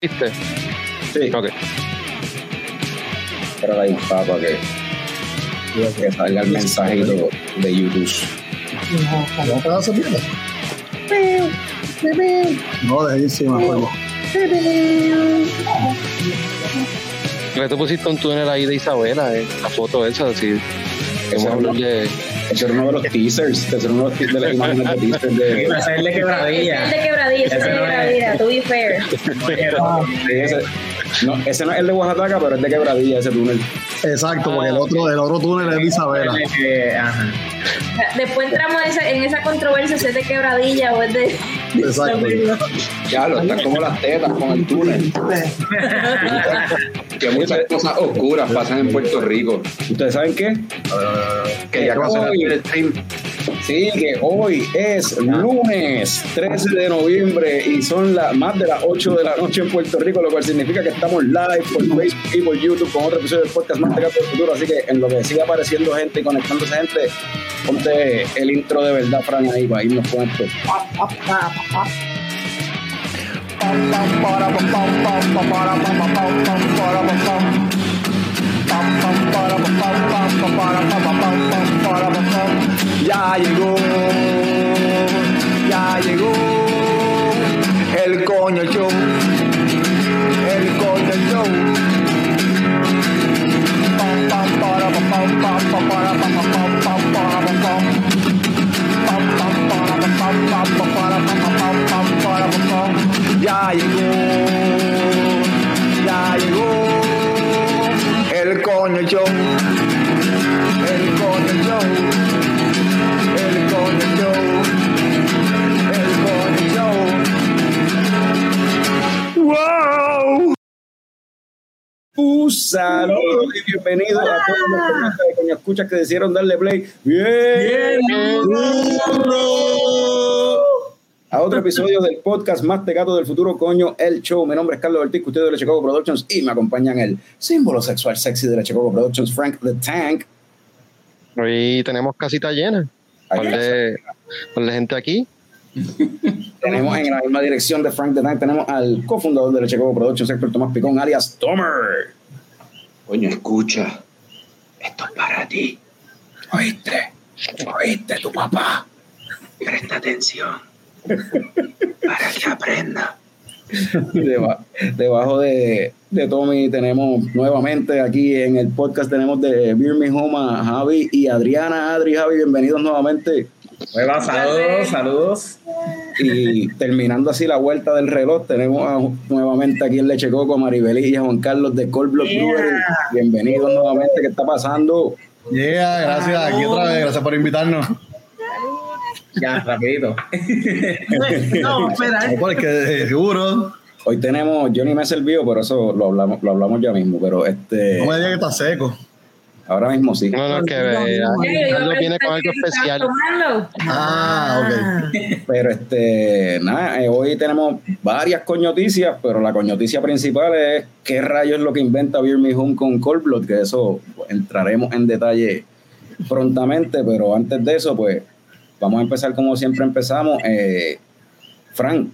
¿Viste? Sí. Ok. Pero ahí está para que, que salga el mensajito de YouTube. ¿Cómo te vas a mierda? No, de ahí sí me acuerdo. Que tú pusiste un túnel ahí de Isabela, eh, la foto esa, así. Vamos a hablar de. Ese era uno de los teasers. Ese era uno de las imágenes de teasers de. Ese es el de Ese es quebradilla. de quebradilla, ese es el de Ese no es. quebradilla, to be fair. No, ese no es el de Oaxaca, pero es de quebradilla ese túnel. Exacto, porque el otro, el otro túnel es de Isabela. El que- ajá. Después entramos en esa, en esa controversia si es de quebradilla o es de. Exacto. Ya lo están como las tetas con el túnel. Que muchas cosas oscuras pasan en Puerto Rico. ¿Ustedes saben qué? Que ya Hoy- el stream. Sí, que hoy es lunes 13 de noviembre y son las más de las 8 de la noche en Puerto Rico, lo cual significa que estamos live por Facebook y por YouTube con otro episodio del podcast Más Tecato del Futuro. Así que en lo que siga apareciendo gente y conectándose gente, ponte el intro de verdad, Fran, ahí para irnos esto. Ya llegó, ya llegó el coño show, el coño show. Ya llegó, ya llegó el coño show, el coño show. El Coño Show. El Coño Show. ¡Wow! Un saludo y bienvenido a todos los personajes de Coño Escuchas que decidieron darle play. ¡Bien! A otro episodio del podcast Más Tecato del Futuro, Coño, el show. Mi nombre es Carlos Ortiz, ustedes de la Chicago Productions y me acompañan el símbolo sexual sexy de la Chicago Productions, Frank the Tank. Hoy tenemos casita llena. Con de, de gente aquí. Tenemos en la misma dirección de Frank the Tank, tenemos al cofundador de la Chicago Productions, Héctor Tomás Picón, alias Tomer. Coño, escucha. Esto es para ti. ¿Oíste? ¿Oíste tu papá? Presta atención. Para que aprenda. Deba- debajo de, de Tommy tenemos nuevamente aquí en el podcast tenemos de Home a Javi y Adriana. Adri, Javi, bienvenidos nuevamente. Saludos, saludos. Y terminando así la vuelta del reloj, tenemos a- nuevamente aquí en Leche Coco a Maribel y a Juan Carlos de Cold Blood Brewery. Bienvenidos nuevamente. ¿Qué está pasando? Yeah, gracias. Aquí otra vez. Gracias por invitarnos. Ya, rapidito. No, espera. No, porque eh, seguro. Hoy tenemos, yo ni me he servido, pero eso lo hablamos, lo hablamos ya mismo, pero este, No me digas que está seco. Ahora mismo sí. No, no, que vea. Carlos viene con algo especial. Ah, ok. Pero este, nada, eh, hoy tenemos varias coñoticias, pero la coñoticia principal es qué rayos es lo que inventa Beer Me Home con Cold Blood, que eso entraremos en detalle prontamente, pero antes de eso, pues vamos a empezar como siempre empezamos. Eh, Frank,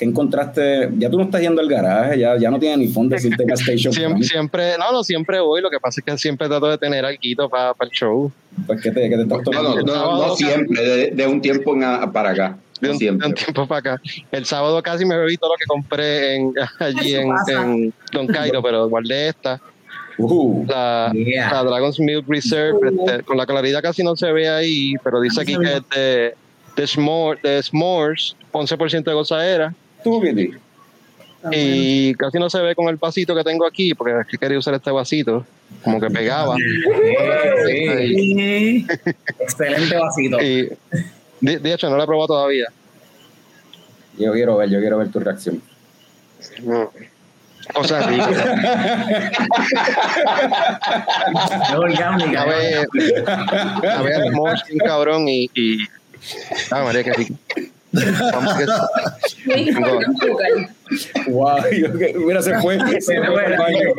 ¿qué encontraste? Ya tú no estás yendo al garaje, ya, ya no tienes ni fondo de decirte gas station. Siempre, siempre, no, no, siempre voy. Lo que pasa es que siempre trato de tener algo para el show. Pues, ¿qué te, qué te estás No, tomando? no, no, no siempre, de, de un tiempo en a- para acá. De No un, de un tiempo para acá. El sábado casi me bebí todo lo que compré en, allí en, en Don Cairo, pero guardé esta. Uh, La, Yeah. la Dragon's Milk Reserve, este, con la claridad casi no se ve ahí, pero dice aquí que es de, de, s'more- de S'mores, 11% de gozadera, tú, Kitty. y casi no se ve con el vasito que tengo aquí, porque es que quería usar este vasito, como que pegaba. Sí. Excelente vasito. Y, de, de hecho, no lo he probado todavía. Yo quiero ver, yo quiero ver tu reacción. O sea, rico. A ver, a ver, cabrón, y, y. Ah, María, que rico. Vamos que-. Wow, que- mira, se fue. Se fue al baño.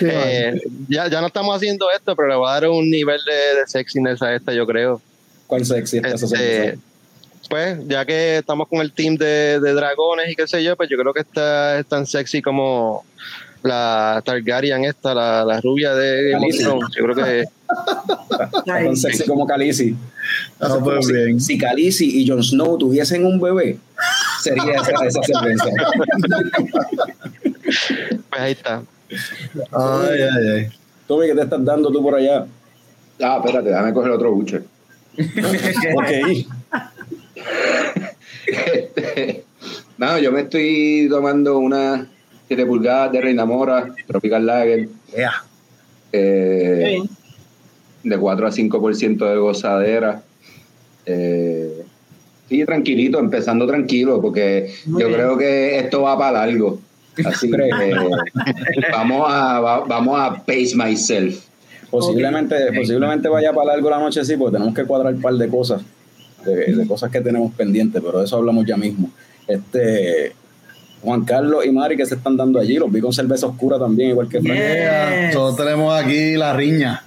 Eh, ya, ya no estamos haciendo esto, pero le voy a dar un nivel de, de sexiness a esta, yo creo. ¿Cuál sexy Este, pues, ya que estamos con el team de, de dragones y qué sé yo, pues yo creo que esta es tan sexy como la Targaryen esta, la, la rubia de Game. Yo creo que Tan sexy como Khaleesi. Ah, pues si, bien. si Khaleesi y Jon Snow tuviesen un bebé, sería esa, esa cerveza. pues ahí está. Ay, ay, ay. Tommy, ¿qué te estás dando tú por allá? Ah, espérate, déjame coger otro buche. Ok. Este, no, yo me estoy tomando una 7 pulgadas de Reina Mora, Tropical Lager, Yeah. eh, de 4 a 5% de gozadera. Eh, sí, tranquilito, empezando tranquilo, porque Muy yo bien. creo que esto va para largo. Así que vamos a, va- vamos a pace myself. Posiblemente, posiblemente vaya para largo la noche, sí, porque tenemos que cuadrar un par de cosas, de, de cosas que tenemos pendientes, pero de eso hablamos ya mismo. Este Juan Carlos y Mari que se están dando allí, los vi con cerveza oscura también, igual que Frank. Yeah. Nosotros tenemos aquí la riña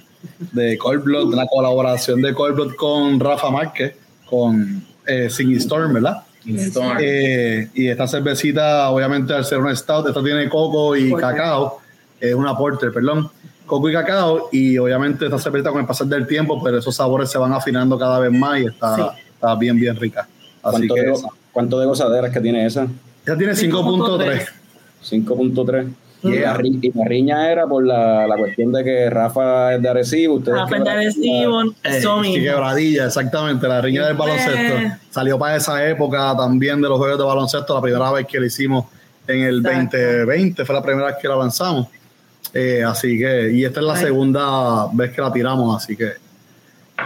de Cold Blood, la colaboración de Cold Blood con Rafa Márquez, con eh, Singing Storm, ¿verdad? Storm. Eh, y esta cervecita, obviamente, al ser una stout, esta tiene coco y Porter. cacao, es una porter, perdón, coco y cacao, y obviamente esta cervecita con el pasar del tiempo, pero esos sabores se van afinando cada vez más y está, Sí. está bien, bien rica. Así ¿Cuánto, que de, ¿Cuánto de gozaderas que tiene esa? Esta tiene 5.3. 5.3. Y, Yeah. y la riña era por la, la cuestión de que Rafa es de Arecibo, ustedes Rafa que- de Arecibo, eso Sí, mismo. quebradilla, exactamente, la riña del Pues. baloncesto. Salió para esa época también de los juegos de baloncesto, la primera vez que lo hicimos en el Exacto. 2020, fue la primera vez que la lanzamos. Eh, así que, y esta es la Ay. segunda vez que la tiramos, así que eh,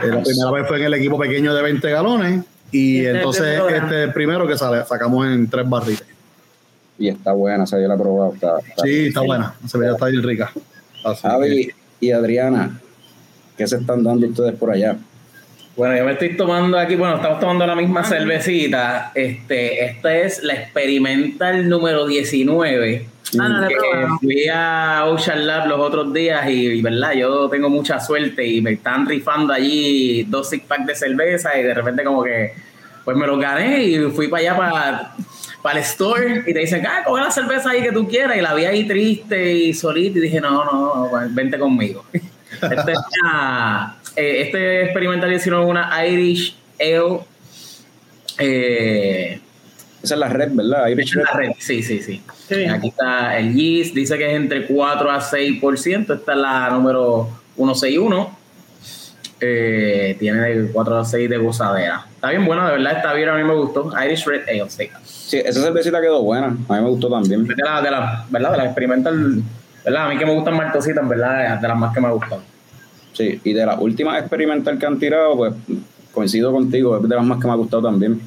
la primera vez fue en el equipo pequeño de 20 galones y Y este es el entonces primer programa. este es el primero que sale, sacamos en tres barriles. Y está buena, se yo la he probado. Está, está- Sí, está buena, la cerveza está bien rica. Así Javi y Adriana, ¿qué se están dando ustedes por allá? Bueno, yo me estoy tomando aquí, bueno, estamos tomando la misma cervecita. Este, esta es la experimental número 19. Ah, no que fui a Ocean Lab los otros días y, y, verdad, yo tengo mucha suerte y me están rifando allí dos six packs de cerveza y de repente como que pues me los gané y fui para allá para para el store y te dicen, ah, coge la cerveza ahí que tú quieras y la vi ahí triste y solita y dije, no, no, no, pues, vente conmigo. Este, es una- eh, este experimental 19 es una Irish Ale eh, Esa es la red, ¿verdad? Irish Red. la red, sí, sí, sí. Bien. Aquí está el yeast, dice que es entre 4 a 6%. Esta es la número 161. Eh, tiene de 4 a 6 de gozadera. Está bien buena, de verdad, está bien, a mí me gustó. Irish Red Ale, sí. Sí, esa cervecita quedó buena. A mí me gustó también. De la, de la, ¿verdad? De la experimental, ¿verdad? A mí que me gustan maltositas, en verdad, de las más que me gustan. Sí, y de las últimas experimental que han tirado, pues coincido contigo, es de las más que me ha gustado también.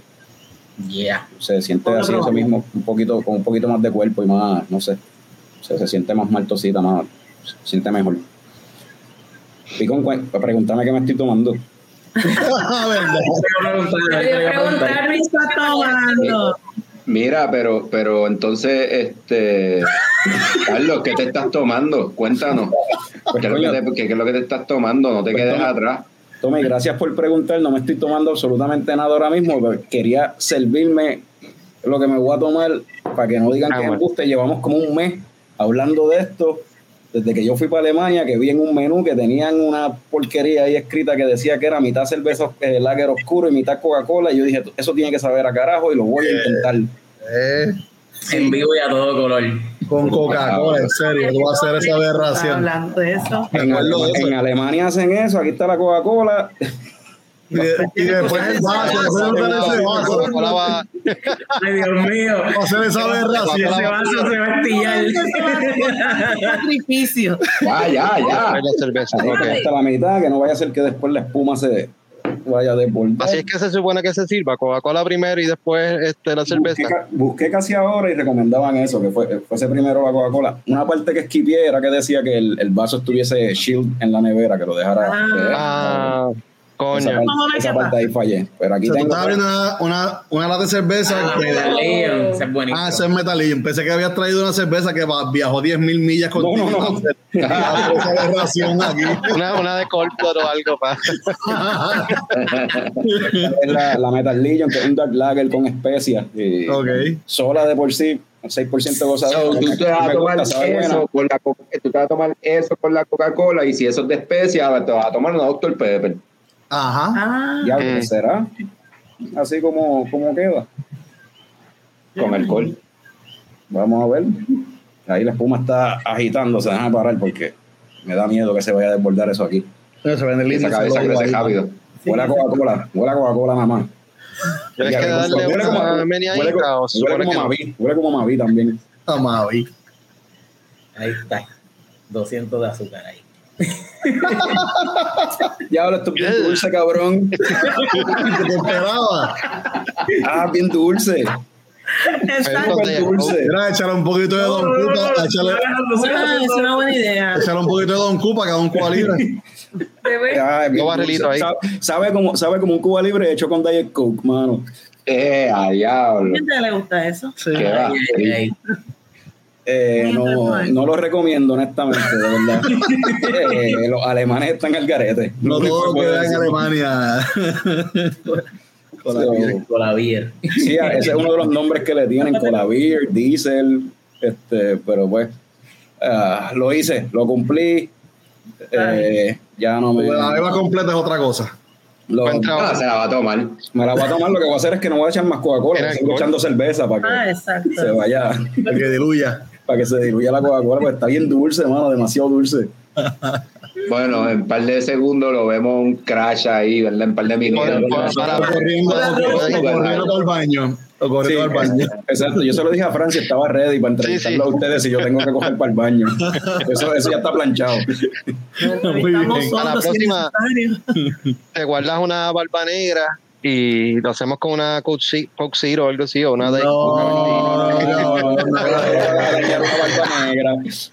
Yeah. Se siente así eso mismo, un poquito, con un poquito más de cuerpo y más, no sé, se, se siente más maltosita, más, se siente mejor. Picón, pregúntame qué me estoy tomando. Mira, pero, pero entonces, este, Carlos, ¿qué te estás tomando? Cuéntanos. Pues, ¿Qué es, lo que coño. te, qué es lo que te estás tomando? No te Pues, quedes atrás. Tommy, gracias por preguntar. No me estoy tomando absolutamente nada ahora mismo, pero quería servirme lo que me voy a tomar para que no digan Ah, que me bueno. guste. Llevamos como un mes hablando de esto. Desde que yo fui para Alemania, que vi en un menú que tenían una porquería ahí escrita que decía que era mitad cerveza eh, lager oscuro y mitad Coca-Cola. Y yo dije, eso tiene que saber a carajo y lo voy a intentar. Eh, En vivo y a todo color. con Coca-Cola, en serio, tú vas a hacer esa Estaba aberración. hablando de eso. En, acuerdo de eso. en Alemania hacen eso, aquí está la Coca-Cola. Y, de- y después el vaso, después de ese vaso, Ay, Dios mío. va a hacer esa aberración. Ese vaso se va a estillar. Sacrificio. Ya, ya, ya. la cerveza. Hasta la mitad, que no vaya a ser que después la espuma se vaya a desbordar. Así es que se supone que se sirva Coca-Cola primero y después este, la cerveza. Busqué, busqué casi ahora y recomendaban eso, que fue, fuese primero la Coca-Cola. Una parte que esquipié era que decía que el, el vaso estuviese shield en la nevera, que lo dejara. Ah. Ah, Coño. Esa parte, esa parte ahí fallé. Pero aquí O sea, tú tengo. abriendo una, una, una lata de cerveza. Ah, que- ese es buenísimo. ah, ese es Metallín. Pensé que habías traído una cerveza que viajó 10.000 millas No, contigo. no, no. Aberración aquí. Una, una de Corpor o algo pa. es la, la Metal Legion, que es un Dark Lager con especias. y ok. Sola de por sí, 6% So, gozadera. tú te vas a Me tomar gusta, sabe buena. eso con la co- tú te vas a tomar eso con la Coca-Cola y si eso es de especia te vas a tomar una Dr. Pepper. Ajá. Ah, Mm. ¿será? Así como, como queda. con alcohol. Vamos a ver. Ahí la espuma está agitándose. Déjame parar porque me da miedo que se vaya a desbordar eso aquí. Se vende el Esa cabeza crece ahí. rápido. Huele a Coca-Cola. Huele a Coca-Cola nada más. Tienes Ya, que darle huele como- una meneadita huele. Mavi. Huele como Mavi también. Ah, Mavi. Ahí está. 200 de azúcar ahí. Diablo, esto es bien dulce, cabrón. ¿Qué te esperaba? Ah, bien dulce. exacto. Dulce. Mira, echarle un poquito de Don Cupa. Echarle, Ah, es una buena idea. echarle un poquito de Don Cupa, cada un cuba libre. Ah, Dos barrilitos dulce. ahí. Sabe, sabe como, sabe como un Cuba libre hecho con Diet Coke, mano. Eh, a ¿A diablo. quién te le gusta eso? Sí. ¿Qué va? Ay, ay, Eh, no, no lo recomiendo, honestamente, de verdad. Eh, los alemanes están al garete. No único todo lo que puedo vea en. Alemania. Con la So, piel. Con la beer. Sí, ese es uno de los nombres que le tienen, Colavir, Diesel, este, pero pues ah, lo hice, lo cumplí. Eh, ya no me. La beba completa es otra cosa. lo-. Ah, se la va a tomar. me la voy a tomar, lo que voy a hacer es que no voy a echar más Coca-Cola, alcohol. echando cerveza para que Ah, se vaya, El que diluya. Para que se diluya la Coca-Cola, porque está bien dulce, mano, demasiado dulce. Bueno, en un par de segundos lo vemos un crash ahí, ¿verdad? En un par de minutos. Corriendo, al baño. O corriendo al baño. Exacto, yo se lo dije a Francia, estaba ready para entrevistarlo Sí, sí. a ustedes y yo tengo que coger para el baño. Eso, eso ya está planchado. Muy bien. A la próxima-. Te guardas una barba negra y lo hacemos con una Coke o algo así, o una de No, no, no. una barba negra. Eso.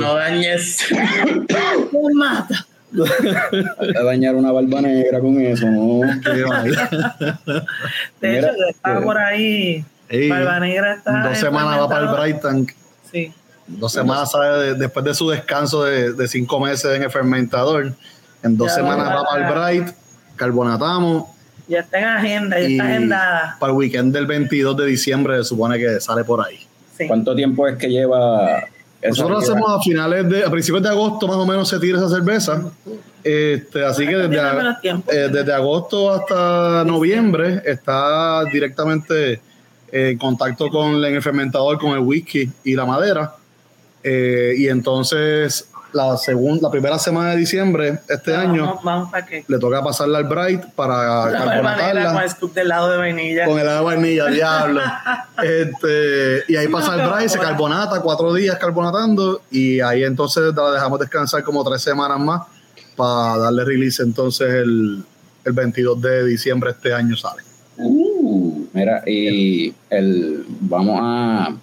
No dañes. Me mata. A dañar una barba negra con eso, ¿no? De hecho, eh, por ahí. Barba Negra está. dos semanas va para el fermentador. Bright Tank. Sí. Dos semanas sale de- después de su descanso de, de cinco meses en el fermentador. En dos Ya semanas va para el Bright, carbonatamos. Ya está en agenda, ya está agendada. para el weekend del 22 de diciembre se supone que sale por ahí. Sí. ¿Cuánto tiempo es que lleva Nosotros hacemos a finales de, a principios de agosto más o menos se tira esa cerveza. Este, así que desde, a- eh, desde agosto hasta noviembre está directamente en contacto con el fermentador, con el whisky y la madera. Eh, y entonces la segunda, la primera semana de diciembre este año Vamos, para que. le toca pasarla al Bright para La barba negra con carbonatarla el scoop del lado de vainilla. con el agua de vainilla, diablo. Este, y ahí pasa el Bright, se carbonata, cuatro días carbonatando, y ahí entonces la dejamos descansar como tres semanas más para darle release. Entonces el, el 22 de diciembre este año sale. Uh, mira, y el, vamos a.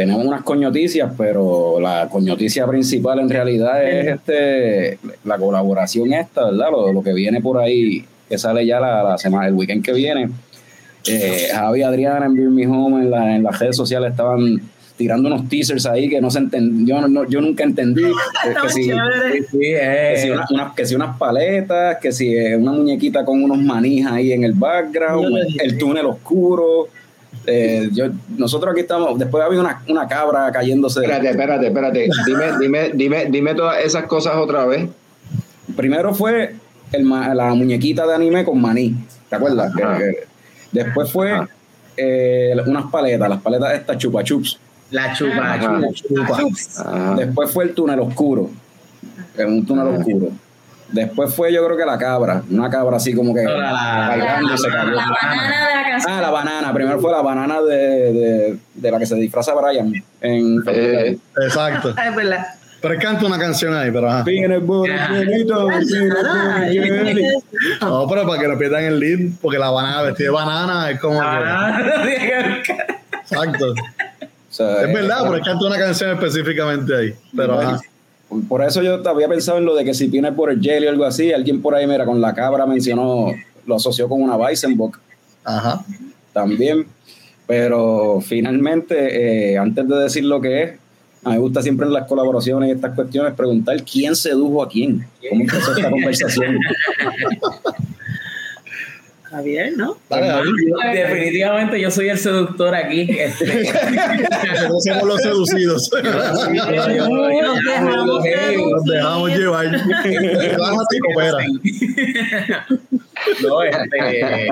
Tenemos unas coñoticias, pero la coñoticia principal en realidad es este la colaboración esta, ¿verdad? Lo, lo que viene por ahí, que sale ya la, la semana, el weekend que viene. Eh, Javi y Adriana en Beer Me Home en, la- en las redes sociales estaban tirando unos teasers ahí que no se entendió, yo, no- yo nunca entendí. que- que si- que si, una- unas- que si unas paletas, que si una muñequita con unos manijas ahí en el background, el túnel oscuro. Eh, yo, nosotros aquí estamos, después había una, una cabra cayéndose. Espérate, espérate, espérate. Dime, dime, dime, dime todas esas cosas otra vez. Primero fue el, la muñequita de anime con maní, ¿te acuerdas? Que- Ajá. que- después fue eh, unas paletas, las paletas estas chupa chups. La chupa, chupa. Después fue el túnel oscuro, en un túnel Ajá. oscuro. Después fue yo creo que la cabra, una cabra así como que la- la- bailando, La, se cayó. la banana de la canción. Ah, la banana. Primero fue la banana de, de, de la que se disfraza Brian en Eh, Exacto. Ah, es verdad. Pero él canta una canción ahí, pero ajá. Ah, No, pero para que no pierdan el lead, porque la banana vestida de banana es como que- Ah, Exacto. O sea, Es verdad, pero él canta una canción específicamente ahí. Pero ajá. Por eso yo había pensado en lo de que si viene por el jelly o algo así, alguien por ahí, mira, con la cabra mencionó, lo asoció con una Weissenbock Ajá. también. Pero finalmente, eh, antes de decir lo que es, a mí me gusta siempre en las colaboraciones y estas cuestiones preguntar quién sedujo a quién. ¿Cómo empezó esta conversación? Javier, ¿no? Definitivamente yo soy el seductor aquí. Este, No somos los seducidos. Nos dejamos llevar. No, este,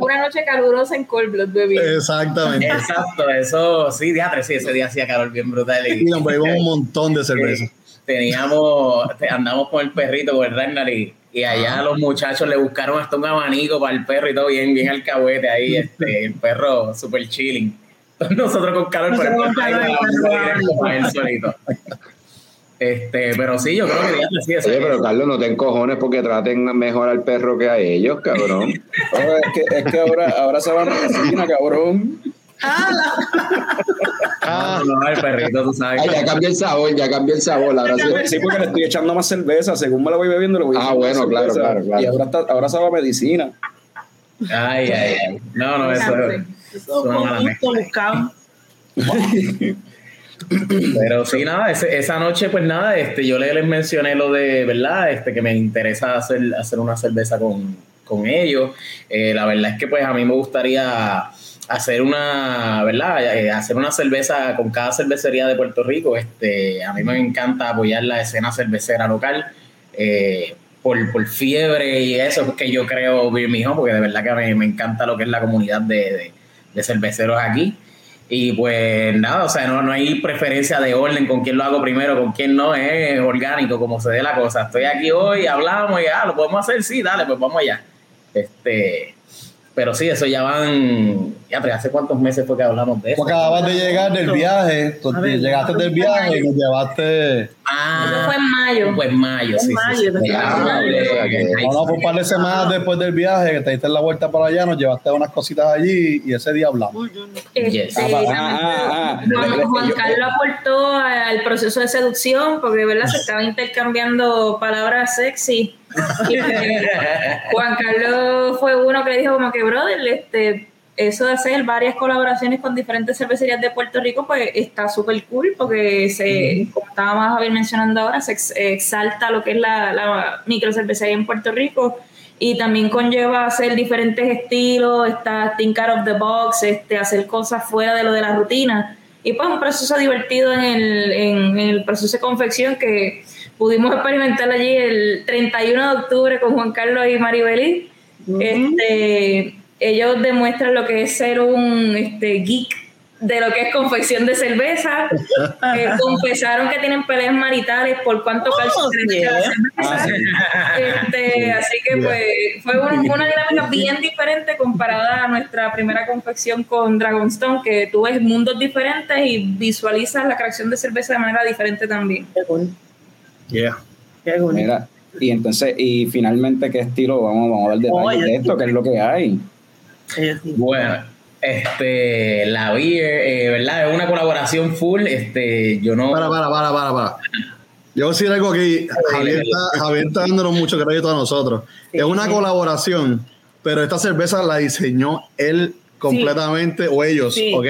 una noche calurosa en Cold Blood, baby. Exactamente. exacto, eso sí, diatre, sí, ese día hacía calor bien brutal. Y nos bebimos un montón de cerveza. teníamos, te- andamos con el perrito, con el Ragnar, y, y allá los muchachos le buscaron hasta un abanico para el perro y todo bien, bien alcahuete ahí, este, el perro super chilling. Nosotros con calor, pero el perro él solito. Este, pero sí, yo creo que ya sí, eso Oye, pero Carlos, no te encojones porque traten mejor al perro que a ellos, cabrón. Es, que, es que ahora, ahora se va a medicina, cabrón. Ah, No, no, el perrito, tú sabes. Ay, ya cambió el sabor, ya cambió el sabor. Ahora sí. Sí, porque le estoy echando más cerveza. Según me la voy bebiendo, le voy Ah, bueno, claro, cerveza. claro, claro. Y ahora, está, ahora sabe a medicina. Ay, ay, ay. No, no, eso es buscado. Pero sí, nada, ese- esa noche, pues nada, este, yo le- les mencioné lo de, ¿verdad? Este, que me interesa hacer, hacer una cerveza con, con ellos. Eh, la verdad es que, pues, a mí me gustaría hacer una, ¿verdad? Eh, hacer una cerveza con cada cervecería de Puerto Rico. Este, a mí me encanta apoyar la escena cervecera local. eh, por, por fiebre y eso es que yo creo Me Home, porque de verdad que me, me encanta lo que es la comunidad de, de- de cerveceros aquí. Y pues nada, o sea, no, no hay preferencia de orden con quién lo hago primero, con quién no, es orgánico, como se dé la cosa. Estoy aquí hoy, hablamos y ah, lo podemos hacer, sí, dale, pues vamos allá. Este, pero sí, eso ya van, ya, pero ¿hace cuántos meses fue que hablamos de eso? Tú acabas de llegar del viaje, tú ver, llegaste del viaje y nos llevaste. Ah, Eso fue en mayo. Pues mayo, sí, sí, mayo, sí. verdad. eh, No, no, por un par de semanas después del viaje, que te diste la vuelta para allá, nos llevaste unas cositas allí y ese día hablamos. No. Este, Ah, ah, ah, ah. Juan, Juan Carlos aportó al proceso de seducción porque verdad se estaba intercambiando palabras sexy. Juan Carlos fue uno que le dijo como que brother, este eso de hacer varias colaboraciones con diferentes cervecerías de Puerto Rico, pues está súper cool porque se, como estábamos Javier mencionando ahora, se ex- exalta lo que es la, la microcervecería en Puerto Rico y también conlleva hacer diferentes estilos, está think out of the box, este, hacer cosas fuera de lo de la rutina. Y pues un proceso divertido en el, en el proceso de confección que pudimos experimentar allí el 31 de octubre con Juan Carlos y Maribelí. este, ellos demuestran lo que es ser un este, geek de lo que es confección de cerveza. Eh, confesaron que tienen peleas maritales por cuánto Oh, calcio la cerveza. Este, así que pues fue un- una dinámica bien diferente comparada a nuestra primera confección con Dragonstone, que tú ves mundos diferentes y visualizas la creación de cerveza de manera diferente también. Qué cool. Yeah. Qué cool. Mira, y entonces, y finalmente, ¿qué estilo? Vamos, vamos a dar detalles de esto, ¿qué es lo que hay? Sí. Bueno, este, la beer, eh, ¿verdad? Es una colaboración full. Este, yo no. Para, para, para, para, para. Yo voy a decir algo aquí. Javier está, Javier está dándonos mucho crédito a nosotros. Es una colaboración, pero esta cerveza la diseñó él completamente, o ellos, Sí. ¿ok?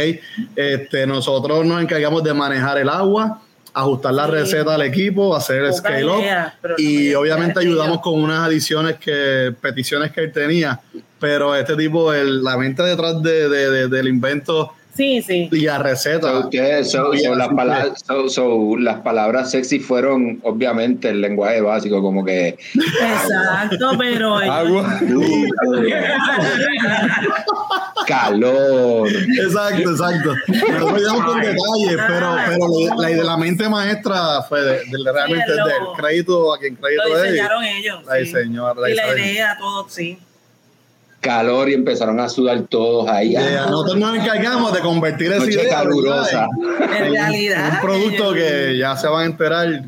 Este, nosotros nos encargamos de manejar el agua, ajustar la Sí. receta al equipo, hacer el scale up idea, y no, obviamente ayudamos con unas adiciones que, peticiones que él tenía, pero este tipo, el- la mente detrás de, de- de- del invento Sí, sí. y la receta. So, ustedes, so- so las, palabras, so- so las palabras sexy fueron obviamente el lenguaje básico, como que Exacto, pero Agua. calor. Exacto, exacto. Íbamos con detalles, pero, pero la, la, de la mente maestra fue de, de- realmente Sí, del crédito a quien crédito lo es. diseñaron ellos. La sí. diseñó, la y la idea, todo, sí. Calor y empezaron a sudar todos ahí. Eh, nosotros nos encargamos de convertir esa Noche idea calurosa. En realidad, un producto que ya se van a enterar.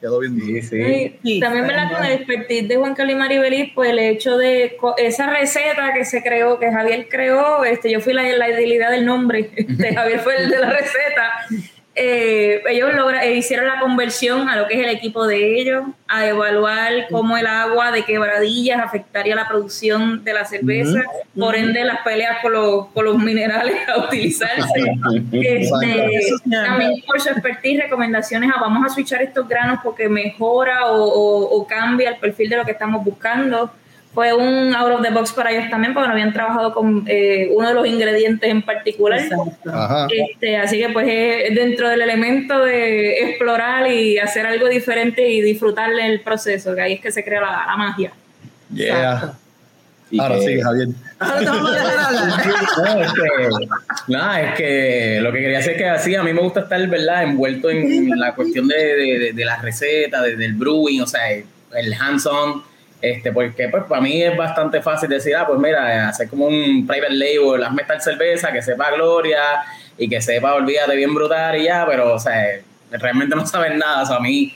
Quedó bien. Sí, sí. Y Sí, también está ¿verdad? con el expertise de Juan Carlos y Maribelí, pues el hecho de esa receta que se creó, que Javier creó, este, yo fui la, la idea del nombre, este, Javier fue el de la receta, eh, ellos logra, eh, hicieron la conversión a lo que es el equipo de ellos, a evaluar cómo el agua de quebradillas afectaría la producción de la cerveza, por ende las peleas con los, con los minerales a utilizarse. Este, también por su expertise, recomendaciones a vamos a switchar estos granos porque mejora o, o- o cambia el perfil de lo que estamos buscando. Fue un out of the box para ellos también porque no habían trabajado con eh, uno de los ingredientes en particular. Ajá. Este, así que pues es dentro del elemento de explorar y hacer algo diferente y disfrutar el proceso, que ahí es que se crea la, la magia. Yeah. Ahora que- sí, Javier. No, es que, nada, es que lo que quería decir es que así a mí me gusta estar, ¿verdad?, envuelto en la cuestión de, de, de- de la receta, de- del brewing, o sea, el hands-on, este, porque pues para mí es bastante fácil decir, ah, pues mira, hacer como un private label, hazme tal cerveza, que sepa gloria y que sepa, olvídate bien brutal y ya, pero, o sea, realmente no saben nada, o sea, a mí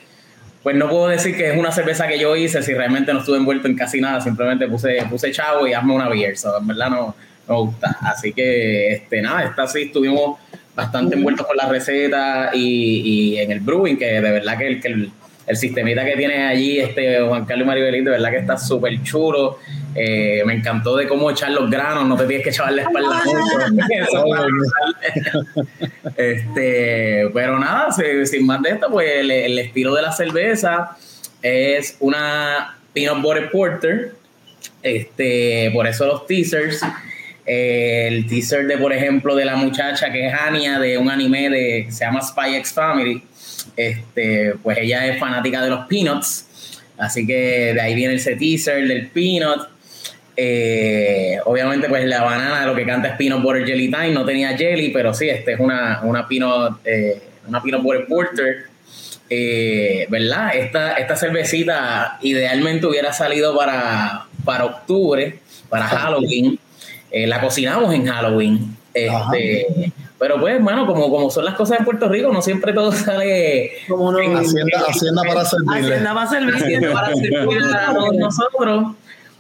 pues no puedo decir que es una cerveza que yo hice si realmente no estuve envuelto en casi nada, simplemente puse, puse chavo y hazme una beer, so, en verdad no, no me gusta. Así que, este, nada, esta sí estuvimos bastante envueltos con la receta y, y en el brewing, que de verdad que el, que el, el sistemita que tiene allí este Juan Carlos de verdad que está súper chulo. Eh, me encantó de cómo echar los granos, no te tienes que echar la espalda mucho. Es este, pero nada, si- sin más de esto, pues el, el estilo de la cerveza es una peanut butter porter. Este, por eso los teasers. Eh, el teaser de, por ejemplo, de la muchacha que es Anya de un anime de, que se llama Spy X Family. Este, pues ella es fanática de los peanuts. Así que de ahí viene ese teaser del peanut. Eh, obviamente, pues la banana lo que canta es peanut butter jelly time. No tenía jelly, pero sí, este es una, una peanut, eh, una peanut butter porter. Eh, ¿Verdad? Esta, esta cervecita idealmente hubiera salido para, para octubre, para Halloween. Eh, la cocinamos en Halloween. Este, pero pues, bueno, como, como son las cosas en Puerto Rico, no siempre todo sale Como no. en- Hacienda, Hacienda para servirle. Hacienda va a servir. haciendo para servir a todos nosotros.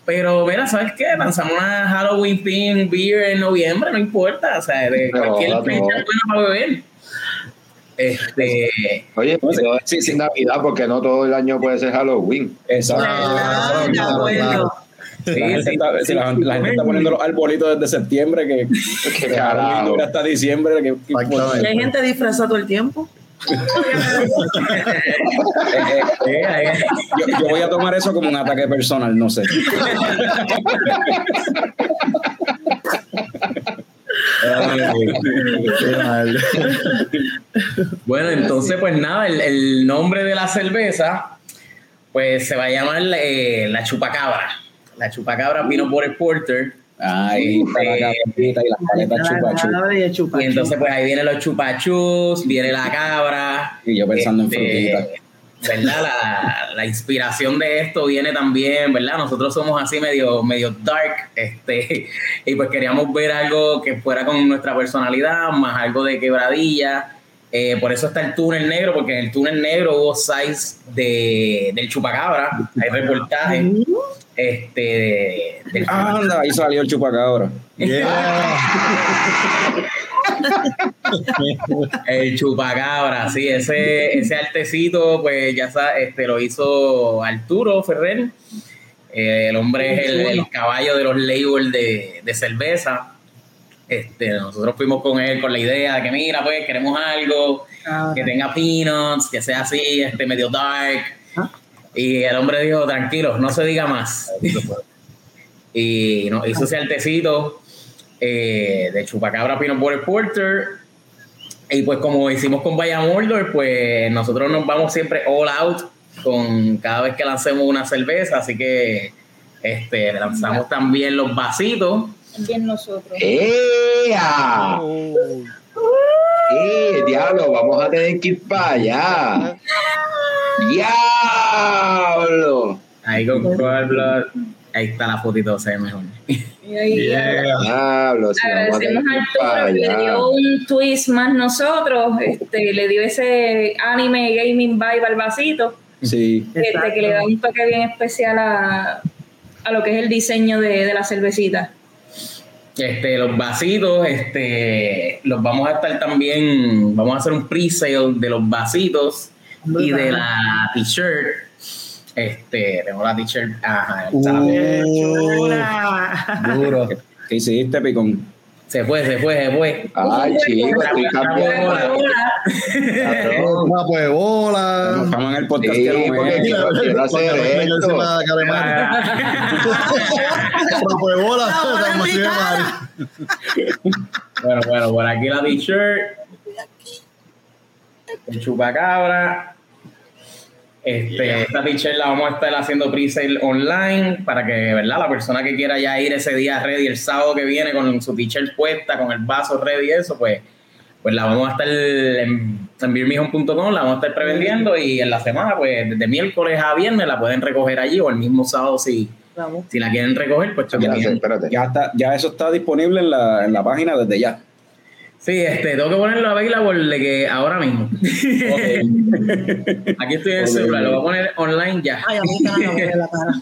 Pero mira, ¿sabes qué? Lanzamos una Halloween theme beer en noviembre, no importa. O sea, de No, cualquier no. fecha es buena para beber. Este, Oye, No sé, pero sí, sí. Navidad porque no todo el año puede ser Halloween. Exacto. Ah, Sí, la, gente sí, está, si sí. la, la gente está poniendo los arbolitos desde septiembre, que, que carajo. hasta diciembre. Que. Y hay gente disfrazada todo el tiempo. eh, eh, eh, yo, yo voy a tomar eso como un ataque personal, no sé. Bueno, entonces, pues nada, el, el nombre de la cerveza, pues se va a llamar eh, la chupacabra. La chupacabra Peanut Butter Porter. Ahí está la y las paletas y el entonces, pues ahí vienen los chupachus, viene la cabra. Y yo pensando en Este, frutitas. ¿Verdad? La, la inspiración de esto viene también, ¿verdad? Nosotros somos así medio, medio dark, este, y pues queríamos ver algo que fuera con nuestra personalidad, más algo de quebradilla. Eh, por eso está el túnel negro, porque en el túnel negro hubo size de, del chupacabra, hay reportajes este, del Anda, ahí salió el chupacabra. Yeah. El chupacabra, sí, ese, ese artecito, pues ya sabes, este, lo hizo Arturo Ferrer. Eh, el hombre es el, el caballo de los labels de, de cerveza. Este, nosotros fuimos con él con la idea de que, mira, pues queremos algo que tenga peanuts, que sea así, este, medio dark. Y el hombre dijo, tranquilo, no se diga más. Y nos hizo ese artecito eh, de chupacabra Peanut Butter Porter. Y pues como hicimos con Vaya Mordor, pues nosotros nos vamos siempre all out con cada vez que lancemos una cerveza, así que este, lanzamos también los vasitos. Bien nosotros. ¡Ea! ¡Eh, diablo! Vamos a tener que ir para allá. ¡Diablo! Ahí con Cold Blood, ahí está la fotito, se ve mejor. Yeah. ¡Diablo! Si Agradecemos a Arturo que le dio un twist más nosotros, este, le dio ese anime gaming vibe al vasito, Sí. este, que le da un toque bien especial a, a lo que es el diseño de, de la cervecita. Este, los vasitos, este, los vamos a estar también, vamos a hacer un pre-sale de los vasitos y de la t-shirt. Este, tengo la t-shirt, ajá, Uh. Chula. Duro. ¿Qué hiciste, Picón? se fue, se fue, se fue. Ay, chico, estoy. Cabrón. Una pues bola. Estamos en el podcast Sí, que no porque me- quiero, quiero hacer esto. Una bola. La bola en mi demasiado cara. mal. Bueno, bueno, por aquí la t-shirt. El chupacabra. Este, Esta t-shirt la vamos a estar haciendo pre-sale online para que, ¿verdad? La persona que quiera ya ir ese día ready, el sábado que viene con su t-shirt puesta, con el vaso ready y eso, pues, pues la vamos a estar en, en la vamos a estar prevendiendo y en la semana, pues desde miércoles a viernes la pueden recoger allí o el mismo sábado si, Vamos. si la quieren recoger, pues espérate. Ya, está, ya eso está disponible en la, en la página desde ya. Sí, este, tengo que ponerlo available de que ahora mismo. Aquí estoy en el celular, lo voy a poner online ya. Ay, a mí me la cara.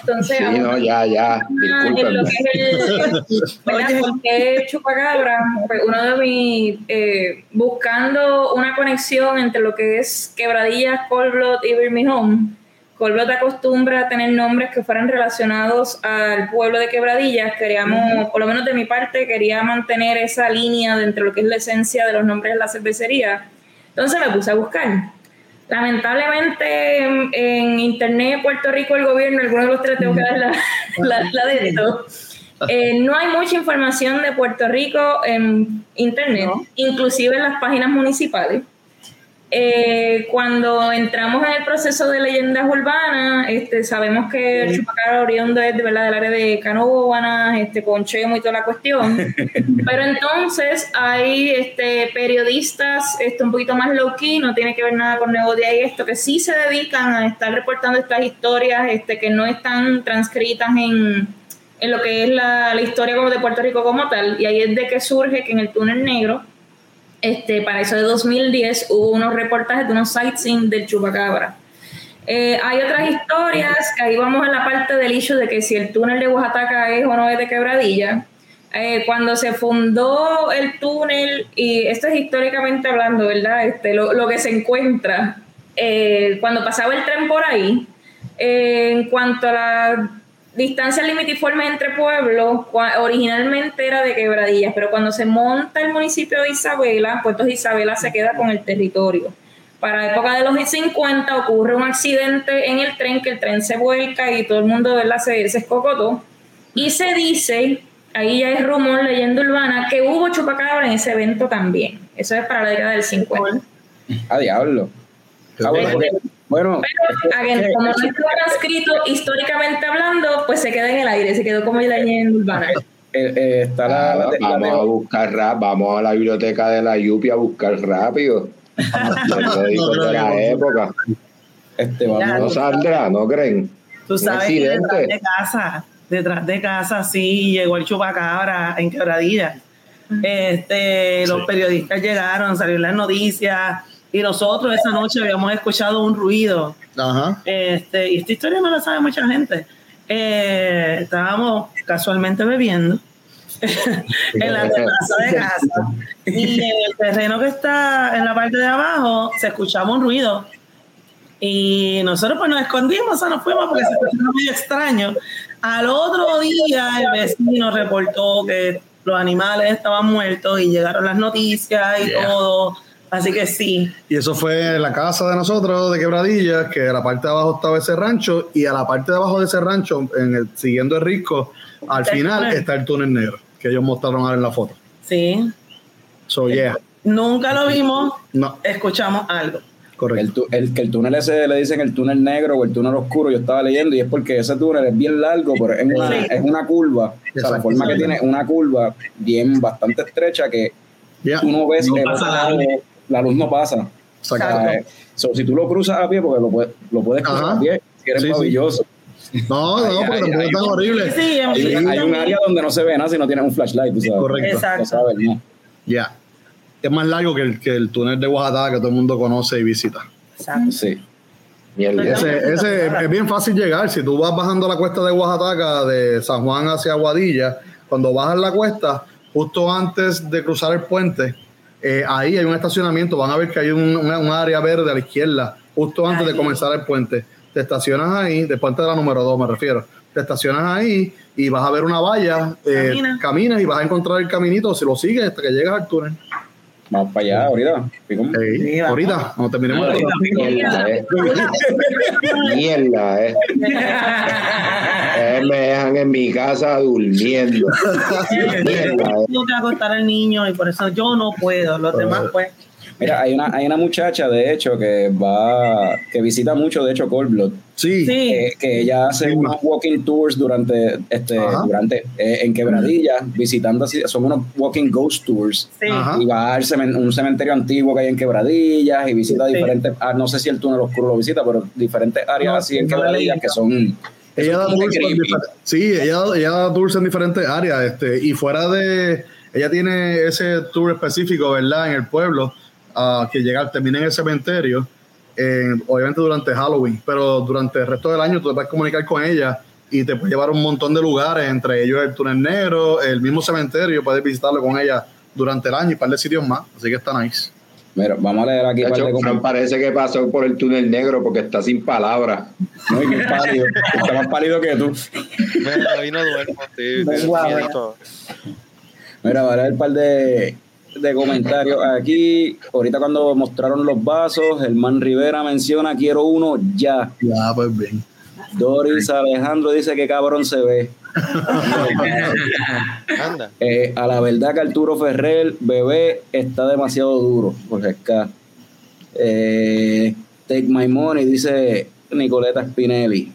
Entonces, Sí, no, ya, ya. a- en lo Discúlpenme. que es el, ¿verdad? ¿Por qué chupacabra? Pues uno de mis, eh, buscando una conexión entre lo que es Quebradillas, Colblot y Birmingham. Colblot acostumbra a tener nombres que fueran relacionados al pueblo de Quebradillas. Queríamos, por lo menos de mi parte, quería mantener esa línea dentro de lo que es la esencia de los nombres de la cervecería. Entonces me puse a buscar. Lamentablemente en, en internet de Puerto Rico, el gobierno, alguno de los tres tengo que dar la, la, la de esto. Eh, no hay mucha información de Puerto Rico en internet, No. inclusive en las páginas municipales. Eh, cuando entramos en el proceso de leyendas urbanas, este, sabemos que el chupacabra oriundo es de verdad del área de Canóvanas, este, con Chemo y toda la cuestión. Pero entonces hay este, periodistas este, un poquito más low key, no tiene que ver nada con Negodia y esto, que sí se dedican a estar reportando estas historias este, que no están transcritas en, en lo que es la, la historia como de Puerto Rico como tal. Y ahí es de que surge que en el túnel negro, este, para eso de 2010, hubo unos reportajes de unos sightseeing del chupacabra. Eh, hay otras historias, ahí vamos a la parte del issue de que si el túnel de Oaxaca es o no es de quebradilla. Eh, cuando se fundó el túnel, y esto es históricamente hablando, ¿verdad? Este, lo, lo que se encuentra, eh, cuando pasaba el tren por ahí, en cuanto a la distancias limitiformes entre pueblos, originalmente era de quebradillas, pero cuando se monta el municipio de Isabela, pues entonces Isabela se queda con el territorio. Para la época de los 50 ocurre un accidente en el tren, que el tren se vuelca y todo el mundo ¿verdad? se, se escocotó. Y se dice, ahí ya es rumor, leyenda urbana, que hubo chupacabra en ese evento también. Eso es para la década del 50. A diablo. Ah, bueno, porque- bueno, Pero, again, como no está transcrito históricamente hablando, pues se queda en el aire, se quedó como leyenda urbana. eh, eh, está la, la- la- vamos a buscar rap, vamos a la biblioteca de la Yupi a buscar rápido. Los periódicos de la época. este, vamos, No saldrá, ¿no creen? Tú sabes que detrás de casa, detrás de casa sí llegó el chupacabra en quebradilla. Este, los periodistas llegaron, salieron las noticias y nosotros esa noche habíamos escuchado un ruido. Ajá. Este, y esta historia no la sabe mucha gente. Eh, estábamos casualmente bebiendo en la terraza de casa y en el terreno que está en la parte de abajo se escuchaba un ruido y nosotros pues nos escondimos, o sea, nos fuimos porque se escuchaba medio extraño. Al otro día el vecino reportó que los animales estaban muertos y llegaron las noticias y todo. Así que sí, Y eso fue en la casa de nosotros de Quebradillas, que a la parte de abajo estaba ese rancho, y a la parte de abajo de ese rancho, en el, siguiendo el risco, al Está el final está el túnel negro, que ellos mostraron ahora en la foto. sí. So, yeah. Nunca lo vimos, No, escuchamos algo. el, correcto. tu- el, que el túnel ese le dicen el túnel negro o el túnel oscuro, yo estaba leyendo, y es porque ese túnel es bien largo, pero es una, Sí. es una curva. O sea, la forma que tiene es una curva bien bastante estrecha que Yeah. tú no ves No el pasa otro la lado, luz. La luz no pasa. O Exacto. so, si tú lo cruzas a pie, porque lo puedes, lo puedes cruzar Ajá. a pie, si eres Sí, sí. maravilloso. No, no, porque ay, tampoco es tan horrible. Sí, Hay, hay un área donde no se ve nada si no tienes un flashlight, tú sabes. Correcto. Exacto. No sabes, ¿no? Ya. Es más largo que el, que el túnel de Oaxaca que todo el mundo conoce y visita. Exacto. Sí. Ese, ese es bien fácil llegar. Si tú vas bajando la cuesta de Oaxaca, de San Juan hacia Aguadilla, Cuando bajas la cuesta, justo antes de cruzar el puente, eh, ahí hay un estacionamiento. Van a ver que hay un, una- un área verde a la izquierda, justo antes de comenzar el puente. Te estacionas ahí, del puente de la número 2 me refiero. Te estacionas ahí y vas a ver una valla, eh, Camina. caminas y vas a encontrar el caminito. Si lo sigues hasta que llegas al túnel. Vamos para allá ahorita. Ahorita, cuando terminemos Ahorita. esto. Mierda, eh. Mierda, eh. Eh, me dejan en mi casa durmiendo. Mierda, eh. Tengo que acostar al niño y por eso yo no puedo. Los demás, pues. Mira, hay una, hay una muchacha, de hecho, que va, que visita mucho, de hecho, Cold Blood. Sí, Sí. que, que ella hace Sí. unos walking tours durante este Ajá. durante eh, en Quebradilla visitando así son unos walking ghost tours Sí. Ajá. y va al cemen- un cementerio antiguo que hay en Quebradillas y visita Sí. diferentes ah, no sé si el túnel oscuro lo visita pero diferentes áreas No, así en Quebradillas que son que ella son da tours en sí, ella, ella da tours en diferentes áreas, este, y fuera de, ella tiene ese tour específico, ¿verdad? En el pueblo, ah, que llega, termina en el cementerio, en- obviamente durante Halloween, pero durante el resto del año tú te puedes comunicar con ella y te puede llevar a un montón de lugares, entre ellos el túnel negro, el mismo cementerio, puedes visitarlo con ella durante el año y un par de sitios más, así que está nice. Mira, vamos a leer aquí Fran comentarios. parece que pasó por el túnel negro porque está sin palabras. Muy bien pálido. Está más pálido que tú. Mira, hoy no duermo, miedito. Mira, voy a leer un par de, de comentarios aquí. Ahorita cuando mostraron los vasos, Germán Rivera menciona quiero uno ya. Ya, pues bien. Doris Alejandro dice que cabrón se ve. Anda. Eh, a la verdad que Arturo Ferrer, bebé, está demasiado duro. Jorge Esca. Eh, Take My Money, dice Nicoleta Spinelli.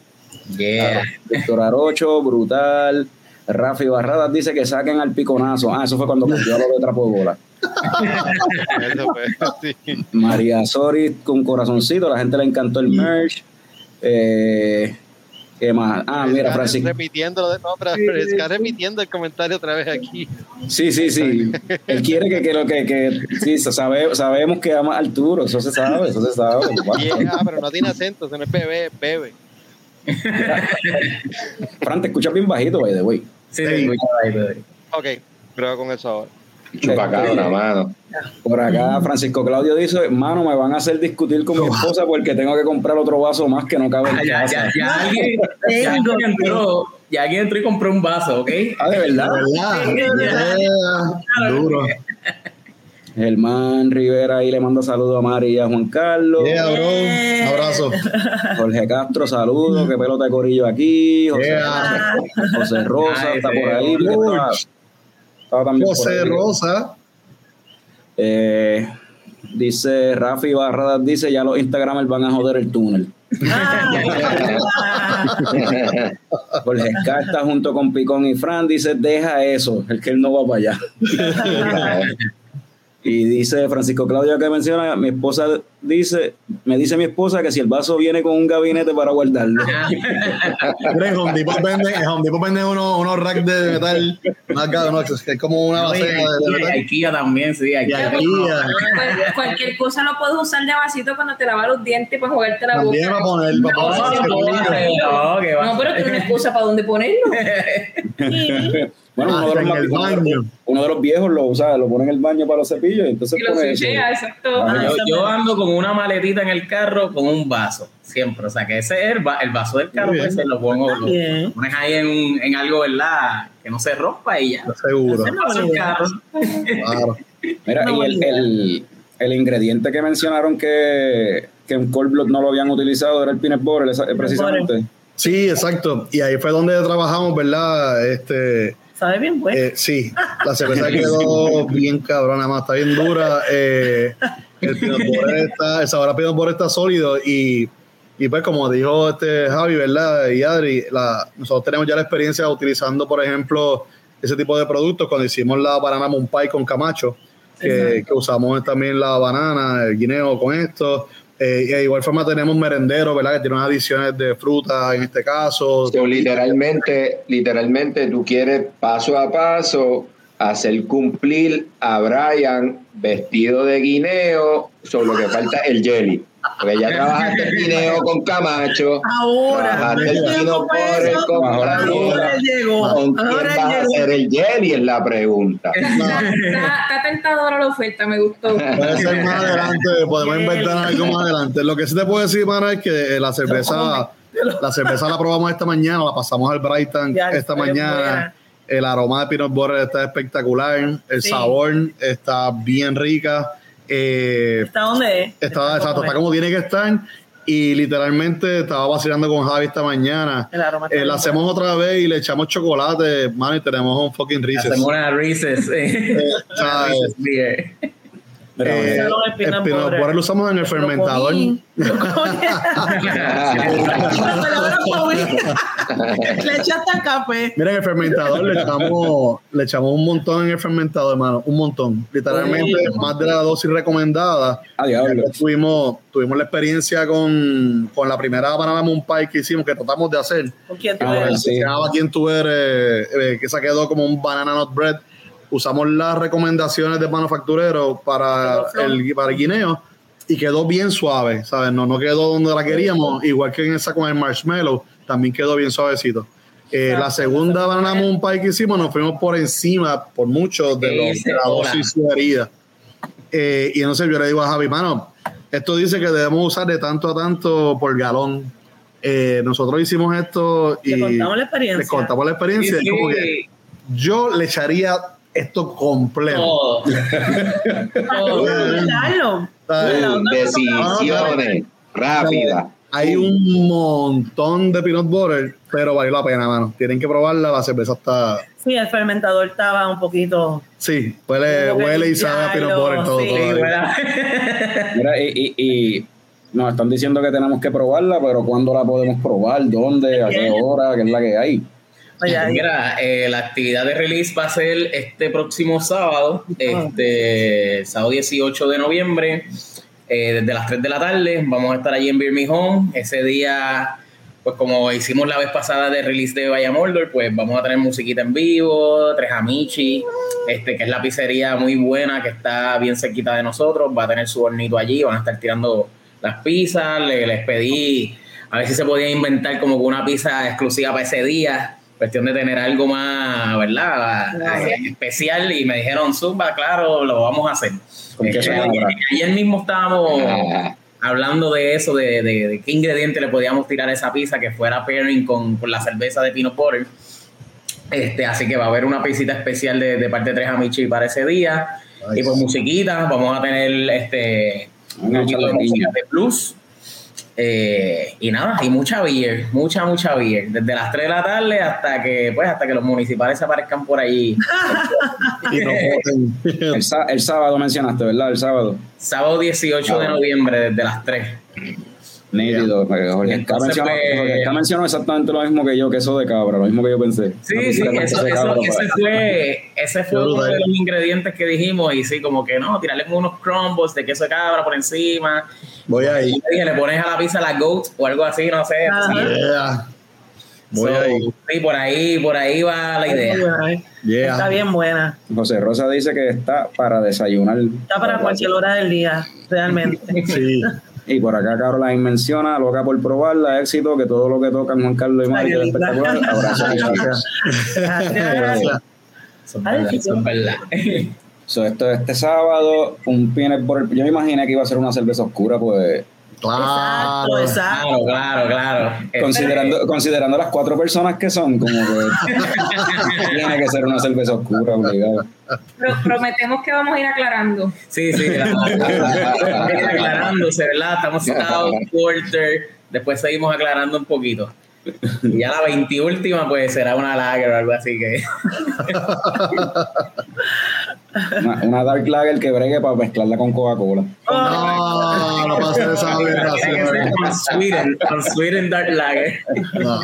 Yeah. Víctor Arocho, brutal. Rafi Barradas dice que saquen al piconazo. Ah, eso fue cuando cogió a lo de trapo de bola. Eso fue, sí. María Sori con corazoncito, la gente le encantó el merch. Eh, ¿Qué más? Ah, mira, Está Francisco. Repitiendo lo de, no, pero está repitiendo el comentario otra vez aquí. Sí, sí, sí. Él quiere que, que lo que, que sí, sabe- sabemos que ama a Arturo, eso se sabe, eso se sabe. Yeah, ah, pero no tiene acento, eso no es bebé, es bebe. Fran, te escuchas bien bajito, by the way. Sí. Ok, prueba con eso ahora. Chupacabra, mano. Por acá, Francisco Claudio dice: Mano, me van a hacer discutir con mi esposa porque tengo que comprar otro vaso más que no cabe en Ah, ya, casa. ya, ya alguien, ya alguien entró, ya alguien entró y compró un vaso, ¿ok? Ah, de verdad. ¿Verdad? Yeah, Duro. Germán Rivera ahí le manda saludos a Mari y a Juan Carlos. Yeah, bro. Un abrazo. Jorge Castro, saludos, que pelota de corillo aquí. José, Yeah. José Rosa está por ahí. Estaba, estaba también por José ahí. Rosa. Eh, dice Rafi Barradas, dice ya los Instagramers van a joder el túnel. Jorge Ska está junto con Picón y Fran, dice deja eso, el que él no va para allá. Y dice Francisco Claudio que menciona, mi esposa dice, me dice mi esposa que si el vaso viene con un gabinete para guardarlo. En Home Depot venden, en Home Depot venden unos, unos racks de metal, más caro, no, es como una base de, metal. Ikea también, sí. Ikea. Cualquier cosa lo puedes usar de vasito cuando te lavas los dientes para jugarte la boca. Para poner, para No, no. No. No, pero tiene una excusa para dónde ponerlo. Bueno, uno de, los baño. uno de los viejos lo usa, lo pone en el baño para los cepillos y entonces Y lo exacto. Ah, Yo, yo ando con una maletita en el carro con un vaso, siempre. O sea, que ese es el, va- el vaso del carro, Muy pues, lo pongo, lo Bien. pones ahí en, un- en algo, ¿verdad? Que no se rompa y ya. Seguro. Ese carro. Claro. Mira, No, y el, el, el ingrediente que mencionaron que, que en Cold Blood no lo habían utilizado era el peanut butter, precisamente. Sí, exacto. Y ahí fue donde trabajamos, ¿verdad? Este, ¿Sabe bien, pues? eh, sí, la cerveza quedó bien cabrona, más está bien dura. Eh, el, está, el sabor a peanut butter está sólido y, y pues como dijo este Javi, ¿verdad? Y Adri, la, nosotros tenemos ya la experiencia utilizando, por ejemplo, ese tipo de productos cuando hicimos la banana moon pie con Camacho, que, que usamos también la banana, el guineo con esto. Eh, y de igual forma tenemos merendero, ¿verdad? Que tiene unas adiciones de fruta en este caso. So, literalmente, literalmente tú quieres paso a paso hacer cumplir a Brian vestido de guineo, solo que falta el jelly. Porque ya trabajaste el guineo con Camacho. Ahora, Trabajaste el el guineo llegó. ¿Con quién Ahora vas a hacer el jelly? Es la pregunta. Está, está tentadora la oferta, me gustó. Puede ser más adelante, podemos inventar algo más adelante. Lo que sí te puedo decir, pana, es que eh, la cerveza, la cerveza la probamos esta mañana, la pasamos al Brighton Ya, esta es mañana. El aroma de peanut butter está espectacular, el Sí. sabor está bien rica. Eh, ¿Está dónde es? está, exacto, está como tiene que estar. Y literalmente estaba vacilando con Javi esta mañana. El aroma Eh, la bien hacemos otra vez y le echamos chocolate, mano, y tenemos un fucking Reese's. Hacemos una Reese's. eh, Pero, Eh, eh, el butter lo usamos en el fermentador. Le echaste café. Mira, en el fermentador le echamos, le echamos un montón en el fermentador, hermano, un montón. Literalmente Sí. más de la dosis recomendada. Ah, Tuvimos, tuvimos la experiencia con, con la primera banana moon pie que hicimos, que tratamos de hacer. ¿Con quién tú Ah, eres? sí. Se llamaba Quien tú eres, eh, que se quedó como un banana nut bread. Usamos las recomendaciones de manufacturero para el, para el guineo y quedó bien suave, ¿sabes? No, no quedó donde la queríamos, igual que en esa con el marshmallow, también quedó bien suavecito. Eh, la segunda banana moon pie que hicimos nos fuimos por encima, por mucho, de, los- de la dosis sugerida. Eh, y entonces yo le digo a Javi, mano, esto dice que debemos usar de tanto a tanto por galón. Eh, nosotros hicimos esto y Le contamos la experiencia. les contamos la experiencia. Sí, Es como que yo le echaría esto completo. Todo. Decisiones rápidas. Hay un montón de peanut butter, pero vale la pena, mano. Tienen que probarla, la cerveza está... Sí, el fermentador estaba un poquito. Sí, huele, huele y sabe a peanut butter todo. sí. Mira, y, y, y nos están diciendo que tenemos que probarla, pero ¿cuándo la podemos probar? ¿Dónde? ¿A qué hora? ¿Qué es la que hay? Mira, eh, la actividad de release va a ser este próximo sábado, este sábado 18 de noviembre, eh, desde las 3 de la tarde. Vamos a estar allí en Home. Ese día, pues como hicimos la vez pasada de release de Vaya Mordor, pues vamos a tener musiquita en vivo, Tres Amici, este, que es la pizzería muy buena que está bien cerquita de nosotros. Va a tener su hornito allí, van a estar tirando las pizzas. Le- les pedí a ver si se podía inventar como una pizza exclusiva para ese día. Cuestión de tener algo más, ¿verdad? Eh, especial. Y me dijeron, Zumba, claro, lo vamos a hacer. ¿Con qué Eh, llama? ayer mismo estábamos Ah, hablando de eso, de, de- de qué ingrediente le podíamos tirar a esa pizza que fuera pairing con, con la cerveza de Peanut Butter. Este, así que va a haber una pisita especial de, de parte de Tres Amici para ese día. Y pues musiquita, vamos a tener este un de de blues. Eh, y nada, y mucha beer, mucha, mucha beer. Desde las 3 de la tarde hasta que, pues, hasta que los municipales se aparezcan por ahí. El, sá- el sábado mencionaste, ¿verdad? El sábado. Sábado 18 de noviembre, desde las 3. Nítido. porque Jorge Esca Entonces, mencionó, pues- Jorge Esca mencionó exactamente lo mismo que yo, queso de cabra, lo mismo que yo pensé. Sí, sí, eso, eso- cabra ese fue, ese fue uno de los ingredientes que dijimos y sí, como que no, tirarle unos crumbles de queso de cabra por encima. Voy ahí. Y le dije, le pones a la pizza la goat o algo así, no sé. Yeah. Voy So, ahí. Sí, por ahí, por ahí va la idea. Yeah. Está bien buena. José Rosa dice que está para desayunar. Está para cualquier hora del día, realmente. Sí. Y por acá Caroline menciona, loca por probarla, éxito, que todo lo que tocan Juan Carlos y Mari linda. espectacular. Abrazo. Gracias. Gracias. Es es verdad. So, esto este sábado, un peanut butter. Yo me imaginé que iba a ser una cerveza oscura, pues Claro. Exacto, exacto. Claro, claro, claro. Considerando, considerando las cuatro personas que son, como que tiene que ser una cerveza oscura, obligado. Pro- prometemos que vamos a ir aclarando. Sí, sí, la- aclarándose, ¿verdad? Estamos citados quarter, después seguimos aclarando un poquito. Y ya la veintiúltima, pues será una lager o algo así que. Una, una dark lager que bregue para mezclarla con Coca-Cola. No, no pasa esa aberración. con Sweden, con Sweden Dark Lager. No,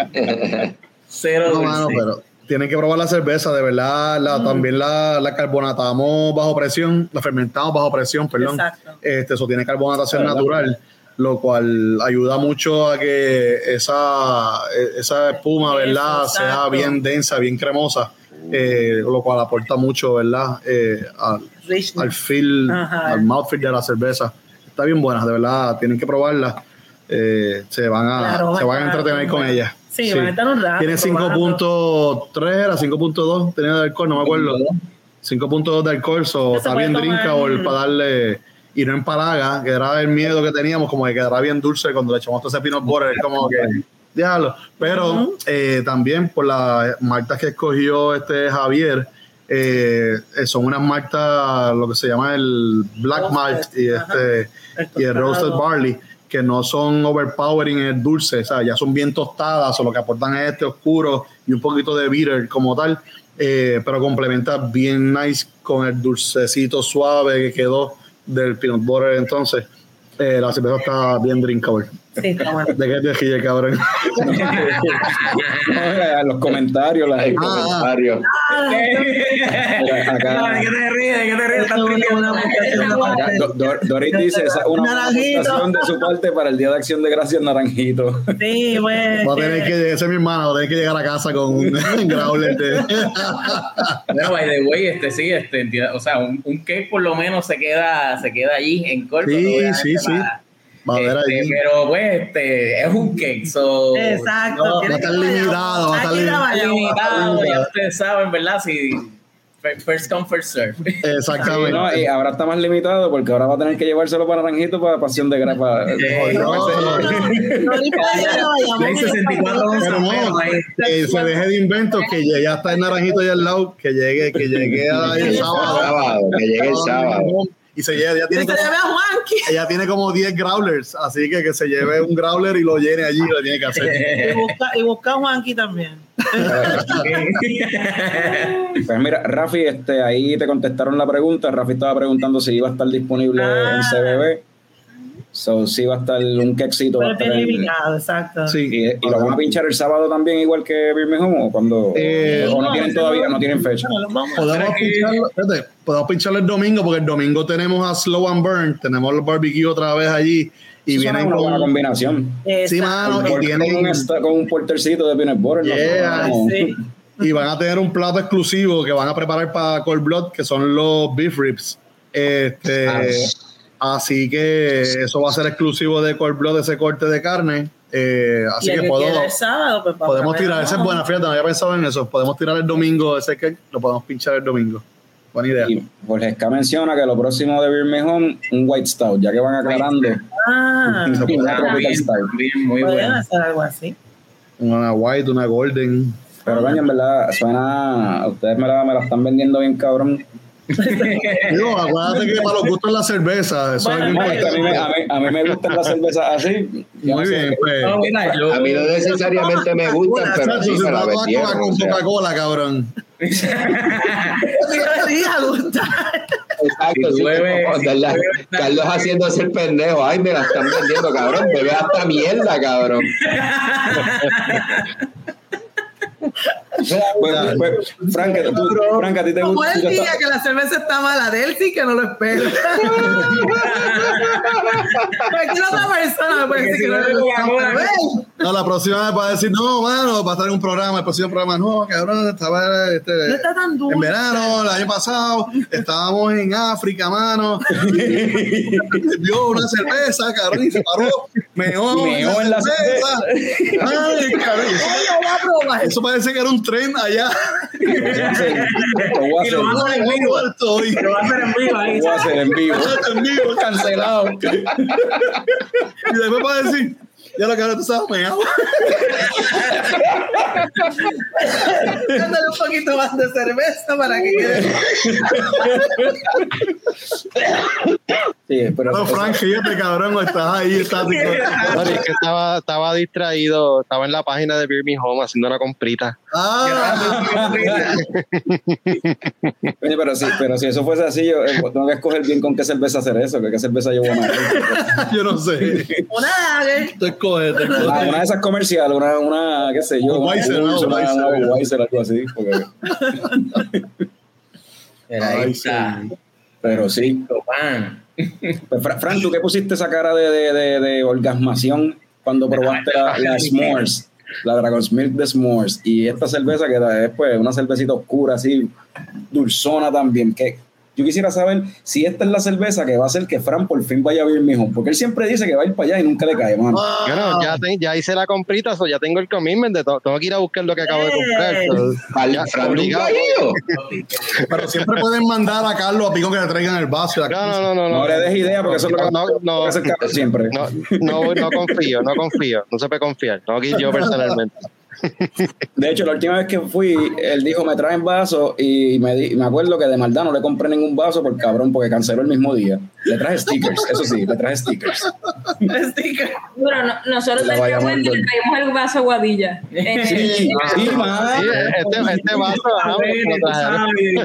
Cero no, dulce. mano, pero tienen que probar la cerveza, de verdad. La, También la, la carbonatamos bajo presión, la fermentamos bajo presión, perdón. Exacto. Este, eso tiene carbonatación natural, lo cual ayuda mucho a que esa, esa espuma, ¿verdad?, sea bien densa, bien cremosa, eh, lo cual aporta mucho, ¿verdad?, eh, al, al feel, Ajá. al mouthfeel de la cerveza. está bien buena, de verdad, tienen que probarla. Eh, se van a, Claro, se van a entretener con ella. Sí, van a estar un rato Tiene probando. 5.3, era 5.2, tenía de alcohol, no me acuerdo. 5.2 de alcohol, so, está bien tomar- drinkable para darle y no empalaga, que era el miedo que teníamos, como que quedará bien dulce cuando le echamos todo ese peanut butter, es como que diablo. Pero eh, también por las maltas que escogió este Javier, eh, eh, son unas maltas, lo que se llama el black malt y este y el roasted barley que no son overpowering en el dulce, o sea, ya son bien tostadas, o lo que aportan es este oscuro y un poquito de bitter como tal, eh, pero complementa bien nice con el dulcecito suave que quedó del peanut butter. Entonces, eh, la cerveza está bien drinkable. Sí, está bueno. ¿De qué te ríes, cabrón? No, los comentarios, las El Ah, comentario. acá, ¿De qué te ríes? ¿De qué te ríes? Doris dice esa es una aportación de su parte para el Día de Acción de Gracias Naranjito. Sí, pues. Va a tener que, esa es mi hermana, va a tener que llegar a casa con un growler de... No, by the way, este sí, este, o sea, un, un cake por lo menos se queda, se queda allí en corto. Sí, sí, sí. para- este. Pero pues, este, es un cake, so. Exacto. no, va a estar limitado, va a estar limitado. limitado, ya ustedes saben, ¿verdad? Si first come, first serve. Exactamente. No, y ahora está más limitado porque ahora va a tener que llevárselo para Naranjito para Pasión de Gracia. para- Eh, no, No, no, no, ahorita ya lo vayamos. Hay 64 onzas Pero no, menos ahí. que se deje de inventos, que llegue hasta el naranjito ahí al lado, que llegue, que llegue el sábado. Sábado, que llegue el sábado. Y se lleve, ya Que tiene, como, lleve a Juanqui. ella tiene como 10 growlers, así que que se lleve un growler y lo llene allí, lo tiene que hacer. Y busca, y busca a Juanqui también. Pues mira, Rafi, este, ahí te contestaron la pregunta. Rafi estaba preguntando si iba a estar disponible Ah. en CBB. So, si va a estar un quexito. va a estar limitado, exacto. Sí. y, y lo van a pinchar el sábado también, igual que Birmingham, o cuando. Eh, o no tienen todavía, no tienen fecha. Podemos pincharlo, espérate, podemos pincharlo el domingo, porque el domingo tenemos a Slow and Burn, tenemos el barbecue otra vez allí, y Eso vienen una buena con... combinación. Sí, mano, y tienen... con, un esta- con un portercito de peanut butter. ¿no? Yeah, Como- Sí. y van a tener un plato exclusivo que van a preparar para Cold Blood, que son los beef ribs. Este, así que eso va a ser exclusivo de Cold Blood, ese corte de carne. Eh, Y así el que que puedo, sábado, pues podemos ver. tirar, esa es buena, fíjate, no había pensado en eso. Podemos tirar el domingo, ese que lo podemos pinchar el domingo. Buena idea. Y Jorge Esca menciona que lo próximo de Birmingham, un White Stout, ya que van aclarando. Ah, Una tropical bien, bien, muy bueno. hacer algo así. Una white, una golden. Pero coño, en verdad, suena. Ustedes me la, me la están vendiendo bien, cabrón. Digo, acuérdate que para los gustos la cerveza, eso Bueno, es No, es que a, mí me, a, mí, a mí me gustan las cervezas así. Muy sé. bien, pues. No, mira, yo- A mí no necesariamente me gustan, pero sí se la vendieron. Coca con. Coca-Cola, cabrón. Sí, a gustar. Exacto, sí, tanto- Carlos haciéndose el pendejo. Ay, me la están vendiendo, cabrón. Bebe hasta mierda, cabrón. Pues, pues, Frank, tú, Frank, a ti te Como gusta. el tú día estás- que la cerveza está mala de él, sí que no lo espero. Cualquier otra persona me puede Que decir si que no pero él, No, la próxima vez va a decir, no, mano, va a estar en un programa, el próximo programa, no, cabrón, estaba este, No está tan dulce. en verano, el año pasado, estábamos en África, mano, vio una cerveza, cabrón, y se paró, meó, Meó en la Ay, cabrón, eso, él lo eso parece que era un tren allá. Y lo van a hacer. en vivo. Estoy- Lo va a hacer en vivo ahí. Lo voy a hacer en vivo. en vivo. Cancelado. Y después va a decir, ya lo que ahora tú sabes, meao. Dándole un poquito más de cerveza para que quede. Sí, pero No, Frank, fíjate, cabrón, estás ahí, estático. Sorry, es que estaba, estaba distraído, estaba en la página de Beer Me Home haciendo una comprita. Ah, Oye, pero si, pero si eso fuese así, yo eh, tengo que escoger bien con qué cerveza hacer eso, que qué cerveza yo voy a hacer. yo no sé. Una Ah, una de esas comerciales, una, una, qué sé yo, Un una Weiser, una, Weiser. una Weiser, algo así. porque- Pero ahí Ay, está. pero sí. Pues, Fra- Frank, ¿tú qué pusiste esa cara de, de, de, de orgasmación cuando probaste la, la S'mores? La Dragon's Milk de S'mores. Y esta cerveza que es pues una cervecita oscura, así, dulzona también. ¿Qué, yo quisiera saber si esta es la cerveza que va a hacer que Fran por fin vaya a ver mi home, porque él siempre dice que va a ir para allá y nunca le cae, mano. Ah, Bueno, ya, te- ya hice la comprita, so ya tengo el commitment de to- tengo que ir a buscar lo que acabo de comprar. ¡Eh! so, Fran nunca ha ido. Pero siempre pueden mandar a Carlos a Pico que le traigan el vaso. No, no, no, no. No no. le des idea porque eso es lo que No, no, siempre. No, no, no confío, no confío, no se puede confiar. Tengo que ir yo personalmente. De hecho, la última vez que fui, él dijo, me traen vasos y me, di- me acuerdo que de maldad no le compré ningún vaso por cabrón porque canceló el mismo día. Le traje stickers, eso sí, le traje stickers. Sticker. Bueno, no- nosotros La le vaya traemos el- vaso Guadilla. Eh, Sí, sí, man. Sí, este, este vaso, ajá,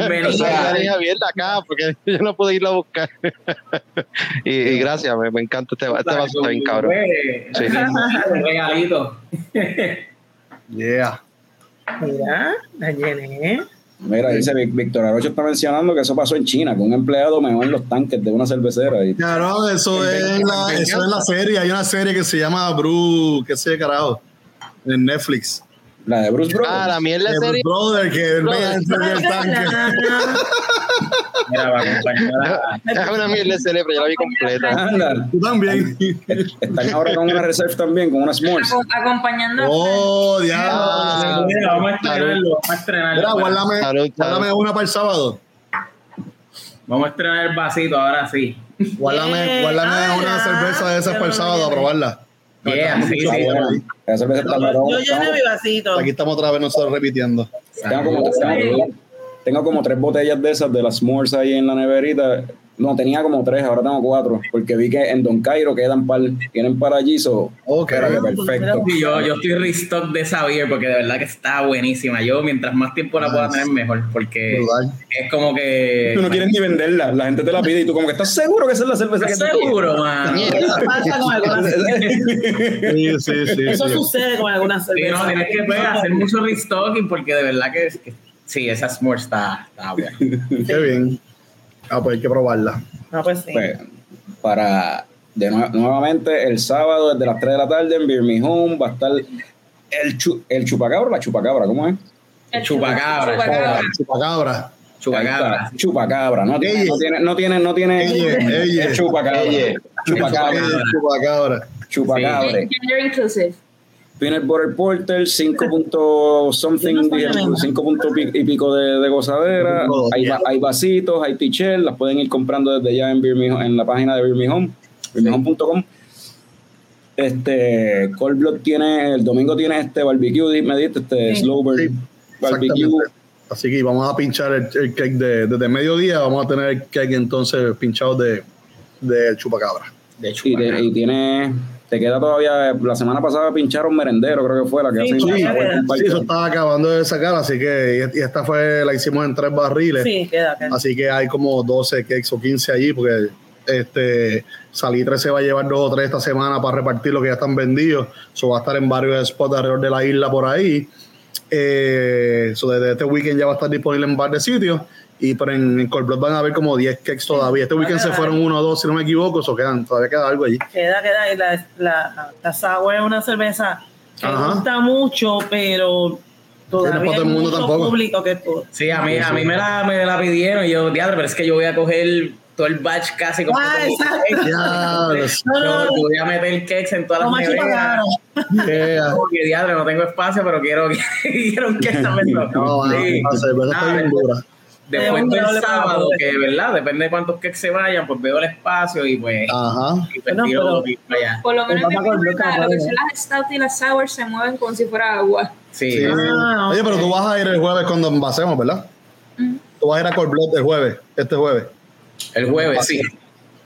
ver. O sea, ya dije abierta acá porque yo no pude irlo a buscar. y, y gracias, me, me encanta este, este vaso, está bien cabrón. Sí. Un regalito. Yeah. Mira, la llené. Mira, dice Vic- Víctor Arocho está mencionando que eso pasó en China, que un empleado meó en los tanques de una cervecera. Y, Claro, eso es, la, eso es la serie. Hay una serie que se llama Bru, qué sé, carajo, en Netflix. La de Bruce Brothers. Ah, la mierda de De serie. Brother, que serio el tanque. Mira, va a acompañar a- Es una mierda de serie, pero yo la vi completa. Anda, Tú también. están ahora con una reserve también, con una aco- acompañando Oh, Ah, diablo. Mira, vamos a estrenarlo, vamos a estrenarlo. Mira, guárdame, Salud, guárdame salud. una para el sábado. Vamos a estrenar el vasito ahora sí. Guárdame, guárdame Ah, una cerveza de esas para el sábado a probarla. Yeah, sí, Yo llené mi vasito. Aquí estamos otra vez nosotros repitiendo. Tengo como, tengo, tengo como tres botellas de esas de las s'mores ahí en la neverita. No, tenía como tres, ahora tengo cuatro. Porque vi que en Don Cairo quedan par, tienen para allí, so, Ok. era que perfecto. Yo, yo estoy restock de esa beer porque de verdad que está buenísima. Yo mientras más tiempo la pueda tener mejor porque Brutal. es como que... Tú no quieres ni venderla, la gente te la pide y tú como que estás seguro que esa es la cerveza que ¿Estás te seguro, man? Pasa con algunas Sí, sí, sí. Eso sí. sucede con algunas Sí, no, cervezas. tienes que pues, hacer mucho restocking porque de verdad que, que- sí, esa s'more está, está buena. Qué bien. Ah, pues hay que probarla. Ah, pues sí. Pues, para de nue- nuevamente el sábado desde las 3 de la tarde en Beer Me Home va a estar el, chu- el chupacabra o la chupacabra, ¿cómo es? el Chupacabra, chupacabra. Chupacabra. Chupacabra. Chupacabra, no tiene, no tiene, no tiene, no tiene eye. es chupacabra. Eye. Chupacabra. Chupacabra. Chupacabra. Gender inclusive. Peanut Butter Porter, 5 punto something, Yo no sé dije, nada. 5 punto pi- y pico de, de gozadera. Hay, va- hay vasitos, hay tichel, las pueden ir comprando desde ya en, Beer Me Home- en la página de Beer Me Home, beermehome.com. Este, Cold Blood tiene, el domingo tiene este barbecue, me diste, este Sí. slow burn Sí, barbecue. Así que vamos a pinchar el, el cake de, desde mediodía. Vamos a tener el cake entonces pinchado de, de chupacabra. De Y, chupacabra. y tiene, te queda todavía, la semana pasada pincharon merendero, creo que fue la que Sí, hace sí, eso estaba acabando de sacar, así que y y esta fue la hicimos en tres barriles. Sí, queda, queda. Así que hay como 12 cakes o 15 allí, porque este Salitre se va a llevar dos o tres esta semana para repartir lo que ya están vendidos. Eso va a estar en varios spots alrededor de la isla por ahí. Eh, so desde este weekend ya va a estar disponible en varios sitios. Y pero en, en Cold Blood van a haber como 10 cakes todavía. Este weekend se fueron uno o dos, si no me equivoco, eso quedan, todavía queda algo allí. Queda, queda. Y la, la, la sour es una cerveza que Ajá. gusta mucho, pero todavía el hay mundo mucho tampoco. público que. Sí, a mí, a mí me, la, me la pidieron y yo, diablo, pero es que yo voy a coger todo el batch casi como Ah, exacto. Ya, No, no, no. Voy a meter cakes en todas las neveras. yeah. Porque diablo, no tengo espacio, pero quiero, quiero un cake también. No, Sí. está Nada, bien después- dura. Después del sábado, que verdad, depende de cuántos cakes se vayan, pues veo el espacio y pues, Ajá. y pues Bueno, tiro pero- y para allá. Por lo menos en mi Luca, lo que son las stout y las sour se mueven como si fuera agua. Sí. Sí. Ah, Oye, pero ok. tú vas a ir el jueves cuando envasemos, ¿verdad? Tú vas a ir a Cold Blood el jueves, este jueves. El jueves, sí.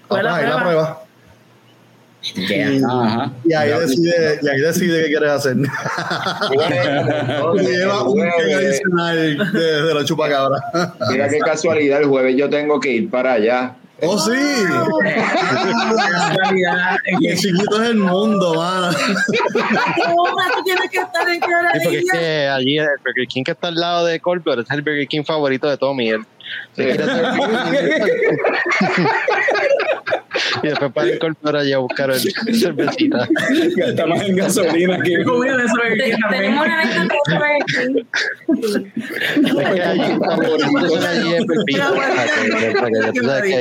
Fue la la prueba. prueba. Yeah. Ajá. Y ahí decide, y ahí decide qué quieres hacer. Lleva un cake adicional de, de la chupacabra. Mira qué casualidad, el jueves yo tengo que ir para allá. ¡Oh, sí! Casualidad. Qué chiquito es el mundo, mano. Tú tienes que estar en Sí, porque es que allí el Burger King que está al lado de Blood es el Burger King favorito de Tommy. Él se quiere hacer- Y después para incorporar y a buscar el cervecita. Gasta más en gasolina que. Tenemos una venta de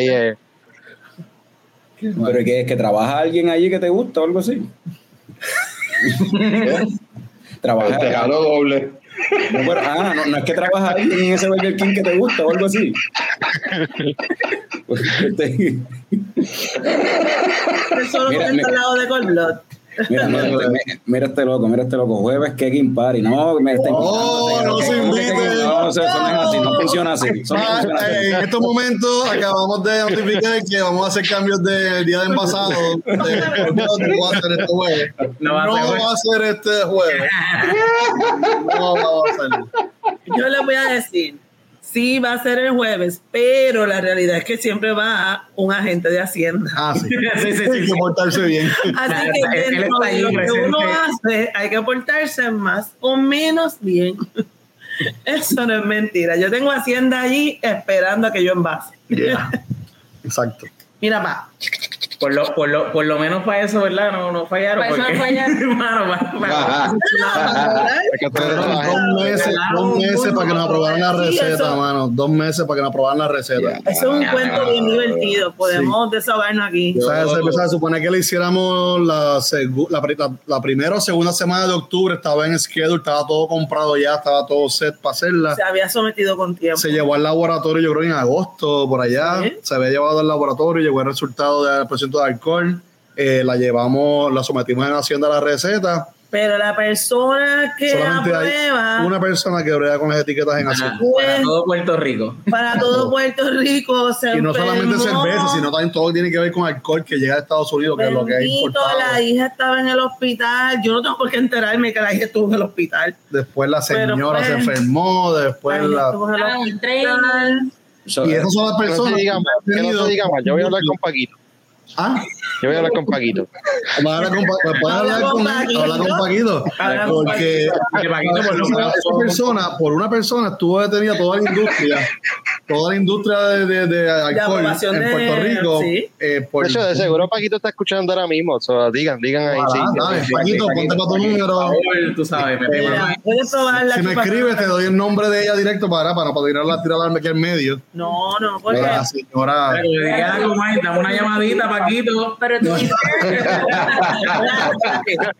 es. Pero que es que trabaja alguien allí que te gusta o algo así. trabaja. Te ganó doble. No, pero, ah, no, no es que trabaja alguien en ese Burger King que te gusta o algo así. Este, Solo Mira, mira. al lado de Cold Blood. Mira, mira, este, mira este loco, mira este loco. Jueves Kegging Party. No, me está Oh, no se invite. No, eso, eso no es así, no funciona así. No Ah, funciona así. eh, en estos momentos acabamos de notificar que vamos a hacer cambios de día de envasado. De, no va a ser este jueves. No va a ser este jueves. No va a ser. Yo les voy a decir, sí va a ser el jueves, pero la realidad es que siempre va un agente de Hacienda. Ah, sí. Sí, sí, sí, Hay que portarse bien. Así que dentro de lo que uno hace, hay que portarse más o menos bien. Eso no es mentira. Yo tengo Hacienda allí esperando a que yo envase. Yeah. Exacto. Mira, pa. Por lo, por, lo, por lo menos para eso, ¿verdad? No, no fallaron. Para eso no porque- fallaron. Mano, pa- pa- Es que tú eres Cabrón, trabajar. dos meses, dos meses para que nos aprobaran la receta, eso- mano. Dos meses para que nos aprobaran la receta. Eso es un cuento bien divertido. Podemos desahogarnos aquí. Se supone que le hiciéramos la, la, pri- la- la primera o segunda semana de octubre, estaba en schedule, estaba todo comprado ya, estaba todo set para hacerla. Se había sometido con tiempo. Se llevó al laboratorio, yo creo en agosto, por allá. Se había llevado al laboratorio, llegó el resultado del porcento de alcohol. Eh, la llevamos, la sometimos en Hacienda a la receta. Pero la persona que Solamente hay aprueba una persona que brega con las etiquetas en Hacienda. para todo Puerto Rico. para todo Puerto Rico se Y no solamente enfermó. cerveza, sino también todo tiene que ver con alcohol que llega a Estados Unidos, que es lo que es importado. la hija estaba en el hospital. Yo no tengo por qué enterarme que la hija estuvo en el hospital. Después la señora pues- se enfermó, después La hija la... estuvo en el Ah, Y esas son las no personas se diga más, que no se diga más. Yo voy a hablar con Paquito. ¿Ah? Yo voy a hablar con Paquito. Vas a hablar con, Pa- puedes Habla hablar con con, Paquito. hablar con Paquito. Habla con Porque por persona, por una persona, estuvo detenida toda la industria, toda la industria de, de, de alcohol en Puerto Rico. sí. eh, por, De hecho, de seguro Paquito está escuchando ahora mismo. So, digan, digan ahí. sí. Dale, Paquito, ponte para tu número. tú sabes, me la- Si me escribes, te doy el nombre de ella directo para, para, para tirarla, tirarla aquí en medio. No, no, porque La señora. Pero dame una llamadita, Paquito. Pero tú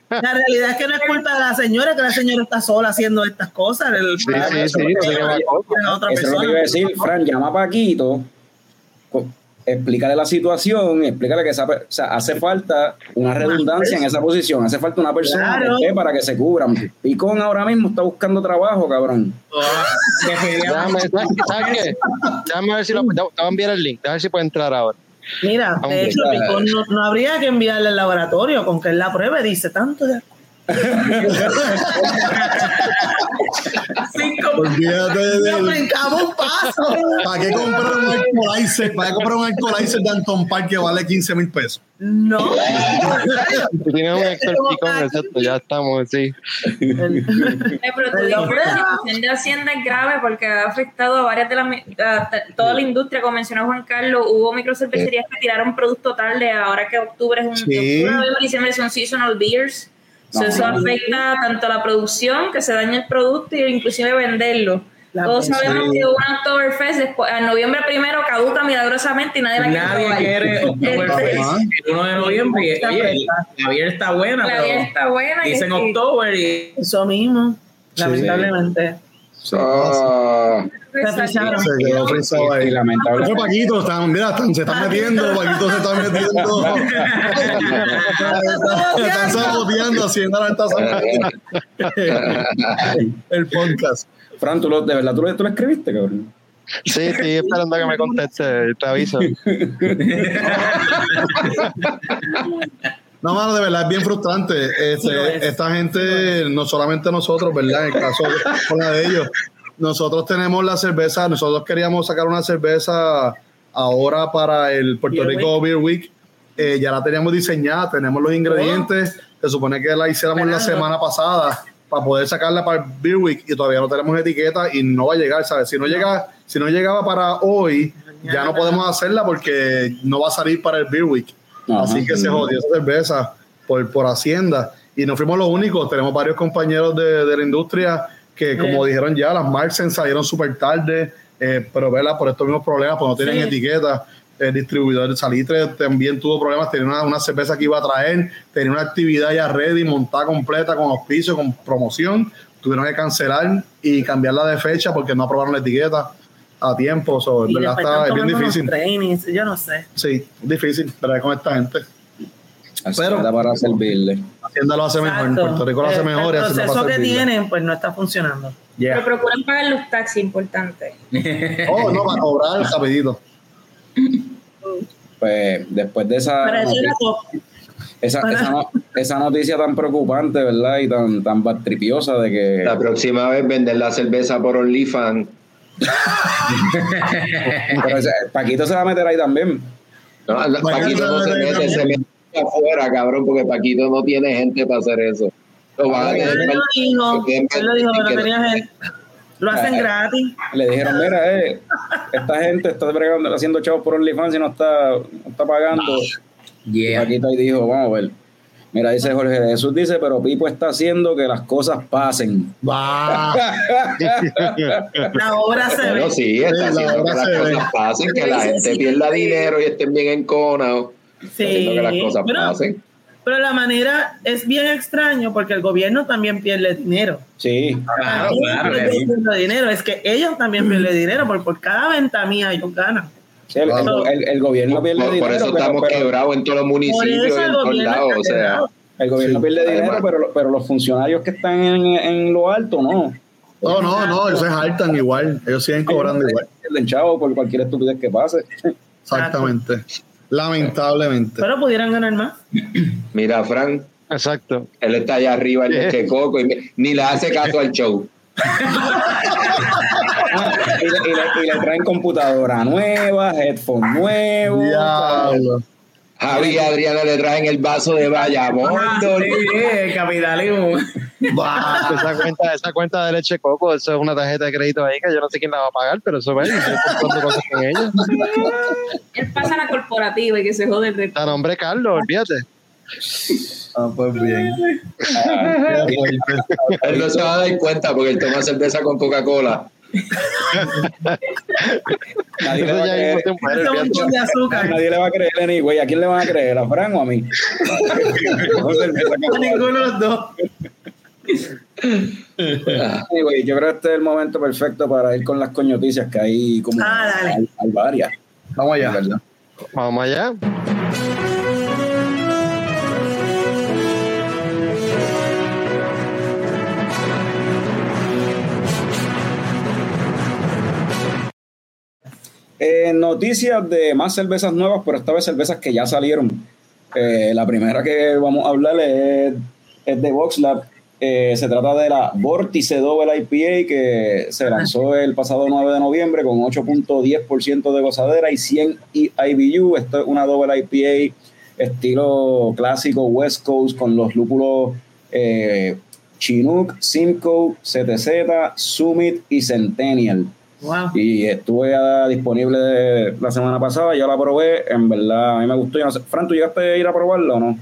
la realidad es que no es culpa de la señora, que la señora está sola haciendo estas cosas. El Sí, sí, sí, otra Eso es lo que iba a decir, Fran, llama a Paquito, explícale la situación, explícale que esa o sea, hace falta una redundancia en esa posición, hace falta una persona Claro. que esté para que se cubran. Picón ahora mismo está buscando trabajo, cabrón. Déjame, ¿sabes ¿sabes qué? Déjame ver si lo. Te voy a enviar el link. Déjame ver si puede entrar ahora. Mira, de hecho, claro. No, no habría que enviarle al laboratorio con que él la pruebe, dice tanto de Cinco. Olvídate de. Nos brincamos un paso. ¿Para qué comprar un alcoholizer? ¿Para qué comprar un alcoholizer de Anton Park que vale 15 mil pesos? No. Tú tienes un Héctor Picón, exacto. Ya estamos, sí. Eh, pero la situación de Hacienda es grave porque ha afectado a varias de las toda la industria, como mencionó Juan Carlos, hubo microcervecerías que tiraron producto tarde, ahora que octubre es un Sí. octubre, noviembre, diciembre son seasonal beers. So, eso afecta tanto a la producción, que se daña el producto, e inclusive venderlo. La Todos sabemos que un Oktoberfest después, a noviembre primero caduca milagrosamente y nadie la quiere Nadie quiere Oktoberfest Ajá. el 1 de noviembre. Y, oye, la beer está buena, La pero está buena. y- dicen y- October y Eso mismo, lamentablemente. Se frisaron. Se quedó frisado ahí. Y lamentable. Pero Paquito, están, mira, están- se están metiendo, Paquito se está metiendo. Se están saboteando, haciendo la está saboteando. El podcast. Fran, ¿tú lo- ¿de verdad tú lo, tú lo escribiste, cabrón? Sí, estoy esperando a que me conteste. Te aviso. No, mano, de verdad es bien frustrante. Este, es. esta gente, no solamente nosotros, ¿verdad? En el caso con la de ellos, nosotros tenemos la cerveza, nosotros queríamos sacar una cerveza ahora para el Puerto Beer Rico Beer Week. Eh, ya la teníamos diseñada, tenemos los ingredientes. Se supone que la hiciéramos la semana pasada para poder sacarla para el Beer Week y todavía no tenemos etiqueta y no va a llegar, ¿sabes? Si no, llega, si no llegaba para hoy, ya no podemos hacerla porque no va a salir para el Beer Week. Ajá. Así que se jodió esa cerveza por, por Hacienda. Y no fuimos los únicos, tenemos varios compañeros de, de la industria que, como dijeron ya, las Marxen salieron súper tarde, eh, pero ¿verdad? por estos mismos problemas, pues no tienen Sí. etiqueta. El distribuidor de Salitre también tuvo problemas, tenía una, una cerveza que iba a traer, tenía una actividad ya ready, montada completa, con auspicio, con promoción. Tuvieron que cancelar y cambiarla de fecha porque no aprobaron la etiqueta a tiempo. So, en Y verdad está es bien difícil. trainings, yo no sé. Sí, difícil, pero con esta gente. Pero, Pero- para servirle. Hacienda lo hace mejor, Exacto. Puerto Rico lo hace El- mejor El proceso que tienen, pues no está funcionando. Pero procuran pagar los taxis importantes. Oh, no, para cobrar rapidito. Pues después de esa, esa, esa, no- esa noticia tan preocupante, ¿verdad? Y tan, tan tripiosa de que. La próxima vez vender la cerveza por OnlyFans. Pero ese- Paquito se va a meter ahí también. No, Paquito no se mete, se mete afuera, cabrón, porque Paquito no tiene gente para hacer eso. Lo van a tener él lo dijo, él lo dijo, que no tenía gente. Lo hacen Eh, gratis. Le dijeron, mira, eh, esta gente está bregando, haciendo chavos por OnlyFans y no está, no está pagando. Y Yeah. Paquito ahí dijo, vamos a ver. Mira, dice Jorge Jesús, dice, pero Pipo está haciendo que las cosas pasen. Va. La obra se ve. Bueno, sí, está la haciendo que las ve. cosas pasen, que la gente pierda dinero y estén bien enconados. Sí. Haciendo que las cosas Pero- pasen. Pero la manera es bien extraño porque el gobierno también pierde dinero. Sí, Claro, claro. dinero, es que ellos también pierden dinero porque por cada venta mía ellos ganan. Sí, el, el- el- el gobierno pierde Por, dinero. por eso estamos pero- quebrados en todos los municipios y en el todos lados. O sea. El gobierno Sí, pierde dinero, además. pero, pero los funcionarios que están en, en lo alto, no. No, no, no, ellos se hartan igual. Ellos siguen cobrando igual. Chavo por cualquier estupidez que pase. Exactamente. Lamentablemente. Pero pudieran ganar más. mira, Frank, Exacto. él está allá arriba en Eh. leche coco y me- ni le hace caso al show. Y, le, y le- y le traen computadora nueva, headphone nuevo. Diablo. Javi y Adriana le traen el vaso de Bayamón. Ah, sí, el capitalismo. Esa cuenta, esa cuenta de leche coco, eso es una tarjeta de crédito ahí que yo no sé quién la va a pagar, pero eso es, cosas con ella. Él pasa a la corporativa y que se jode de A nombre Carlos, olvídate. Ah, pues bien. Él no se va a dar cuenta porque él toma cerveza con Coca-Cola. Nadie le Eso va a ya creer. mismo se muere, Son un olvídate. montón de azúcar. Nadie le va a creer anyway. ¿A quién le van a creer? ¿A Fran o a mí? A ninguno de los dos. Anyway, yo creo que este es el momento perfecto para ir con las coñoticias que hay como Ah, dale. varias. Vamos allá. ¿verdad? Vamos allá. Eh, noticias de más cervezas nuevas, pero esta vez cervezas que ya salieron. Eh, la primera que vamos a hablar es, es de VoxLab. Eh, se trata de la Vortice Double IPA que se lanzó el pasado 9 de noviembre con 8.10% de gozadera y 100 IBU. Esto es una Double IPA estilo clásico West Coast con los lúpulos eh, Chinook, Simcoe, CTZ, Summit y Centennial. Wow. Y estuve ya disponible la semana pasada, yo la probé, en verdad a mí me gustó. Yo no sé, Fran, ¿tú llegaste a ir a probarla o no?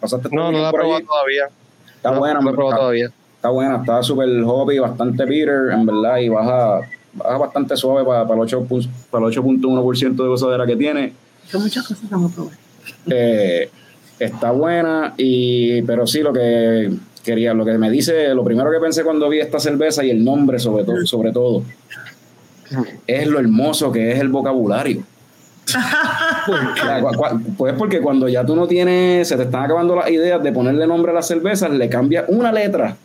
¿Pasaste No, no la he probado todavía. Está No, buena, no la he probado todavía. está buena, está súper hoppy, bastante bitter, en verdad, y baja, baja bastante suave para, para el 8 pu- para el 8.1% de gozadera que tiene. Son muchas cosas que vamos a probar. Eh, está buena, y pero sí, lo que quería, lo que me dice, lo primero que pensé cuando vi esta cerveza y el nombre sobre todo, sobre todo, es lo hermoso que es el vocabulario. Pues porque cuando ya tú no tienes, se te están acabando las ideas de ponerle nombre a las cervezas, le cambias una letra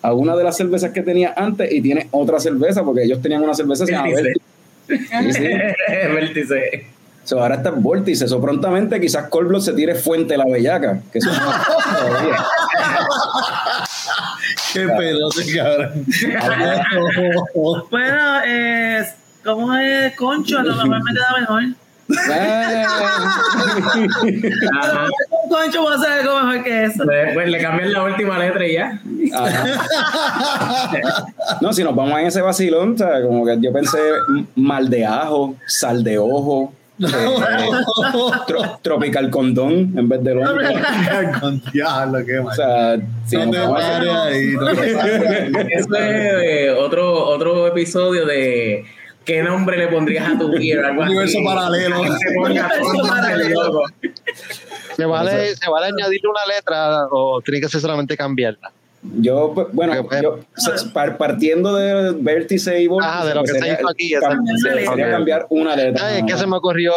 a una de las cervezas que tenía antes y tienes otra cerveza, porque ellos tenían una cerveza. Vértice. Sí, sí. So, ahora está en Vórtice. Eso prontamente quizás Colblot se tire Fuente la Bellaca. Que eso no todavía. Qué pedote, cabrón. Bueno, eh, ¿cómo es Concho? A lo mejor me queda mejor. Concho voy a hacer algo mejor que eso. Pues, pues le cambian la última letra y ya. No, si nos vamos en ese vacilón, ¿sabes? como que yo pensé mal de ajo, sal de ojo, Tro- tropical condón en vez de Londres. Diablo, qué O sea, si No no. Eso es eh, otro, otro episodio de ¿qué nombre le pondrías a tu así. Universo paralelo. ¿Se vale, ¿Se vale añadirle una letra o tiene que ser solamente cambiarla? Yo, pues, bueno, Ok. yo, par- partiendo de vértice y vórtice, Ah, de lo que se sería, hizo aquí, cam- sería Ok. cambiar una letra. Ay, es que se me ocurrió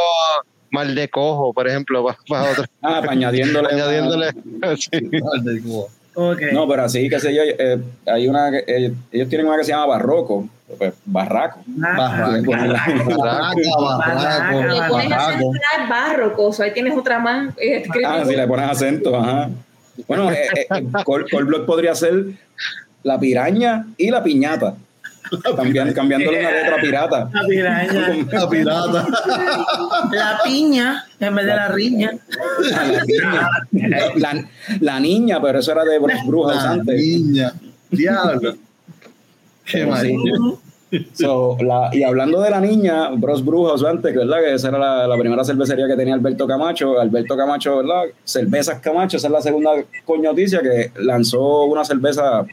mal de cojo, por ejemplo, para, otro. Ah, para añadiéndole. añadiéndole. sí. Mal del cubo. Ok. No, pero así, qué sé yo, eh, hay una, que- eh, ellos tienen una que se llama Barroco, pues, Barraco. Barraco. Barraco, barraco. Le pones barraco. acento barrocos, ahí tienes otra más. eh, escrita. Ah, si le pones acento, ajá. Bueno, eh, eh, Col- Colblock podría ser la piraña y la piñata. Cambiando, cambiándole una letra pirata. La piraña. La pirata. La piña en vez de la riña. La, piña. La- la niña, pero eso era de Brujas La antes. niña. Diablo. Qué sí. So, la- y hablando de la niña, Bros Brujas antes, verdad que esa era la, la primera cervecería que tenía Alberto Camacho. Alberto Camacho, ¿verdad? Cervezas Camacho, esa es la segunda coño noticia que lanzó una cerveza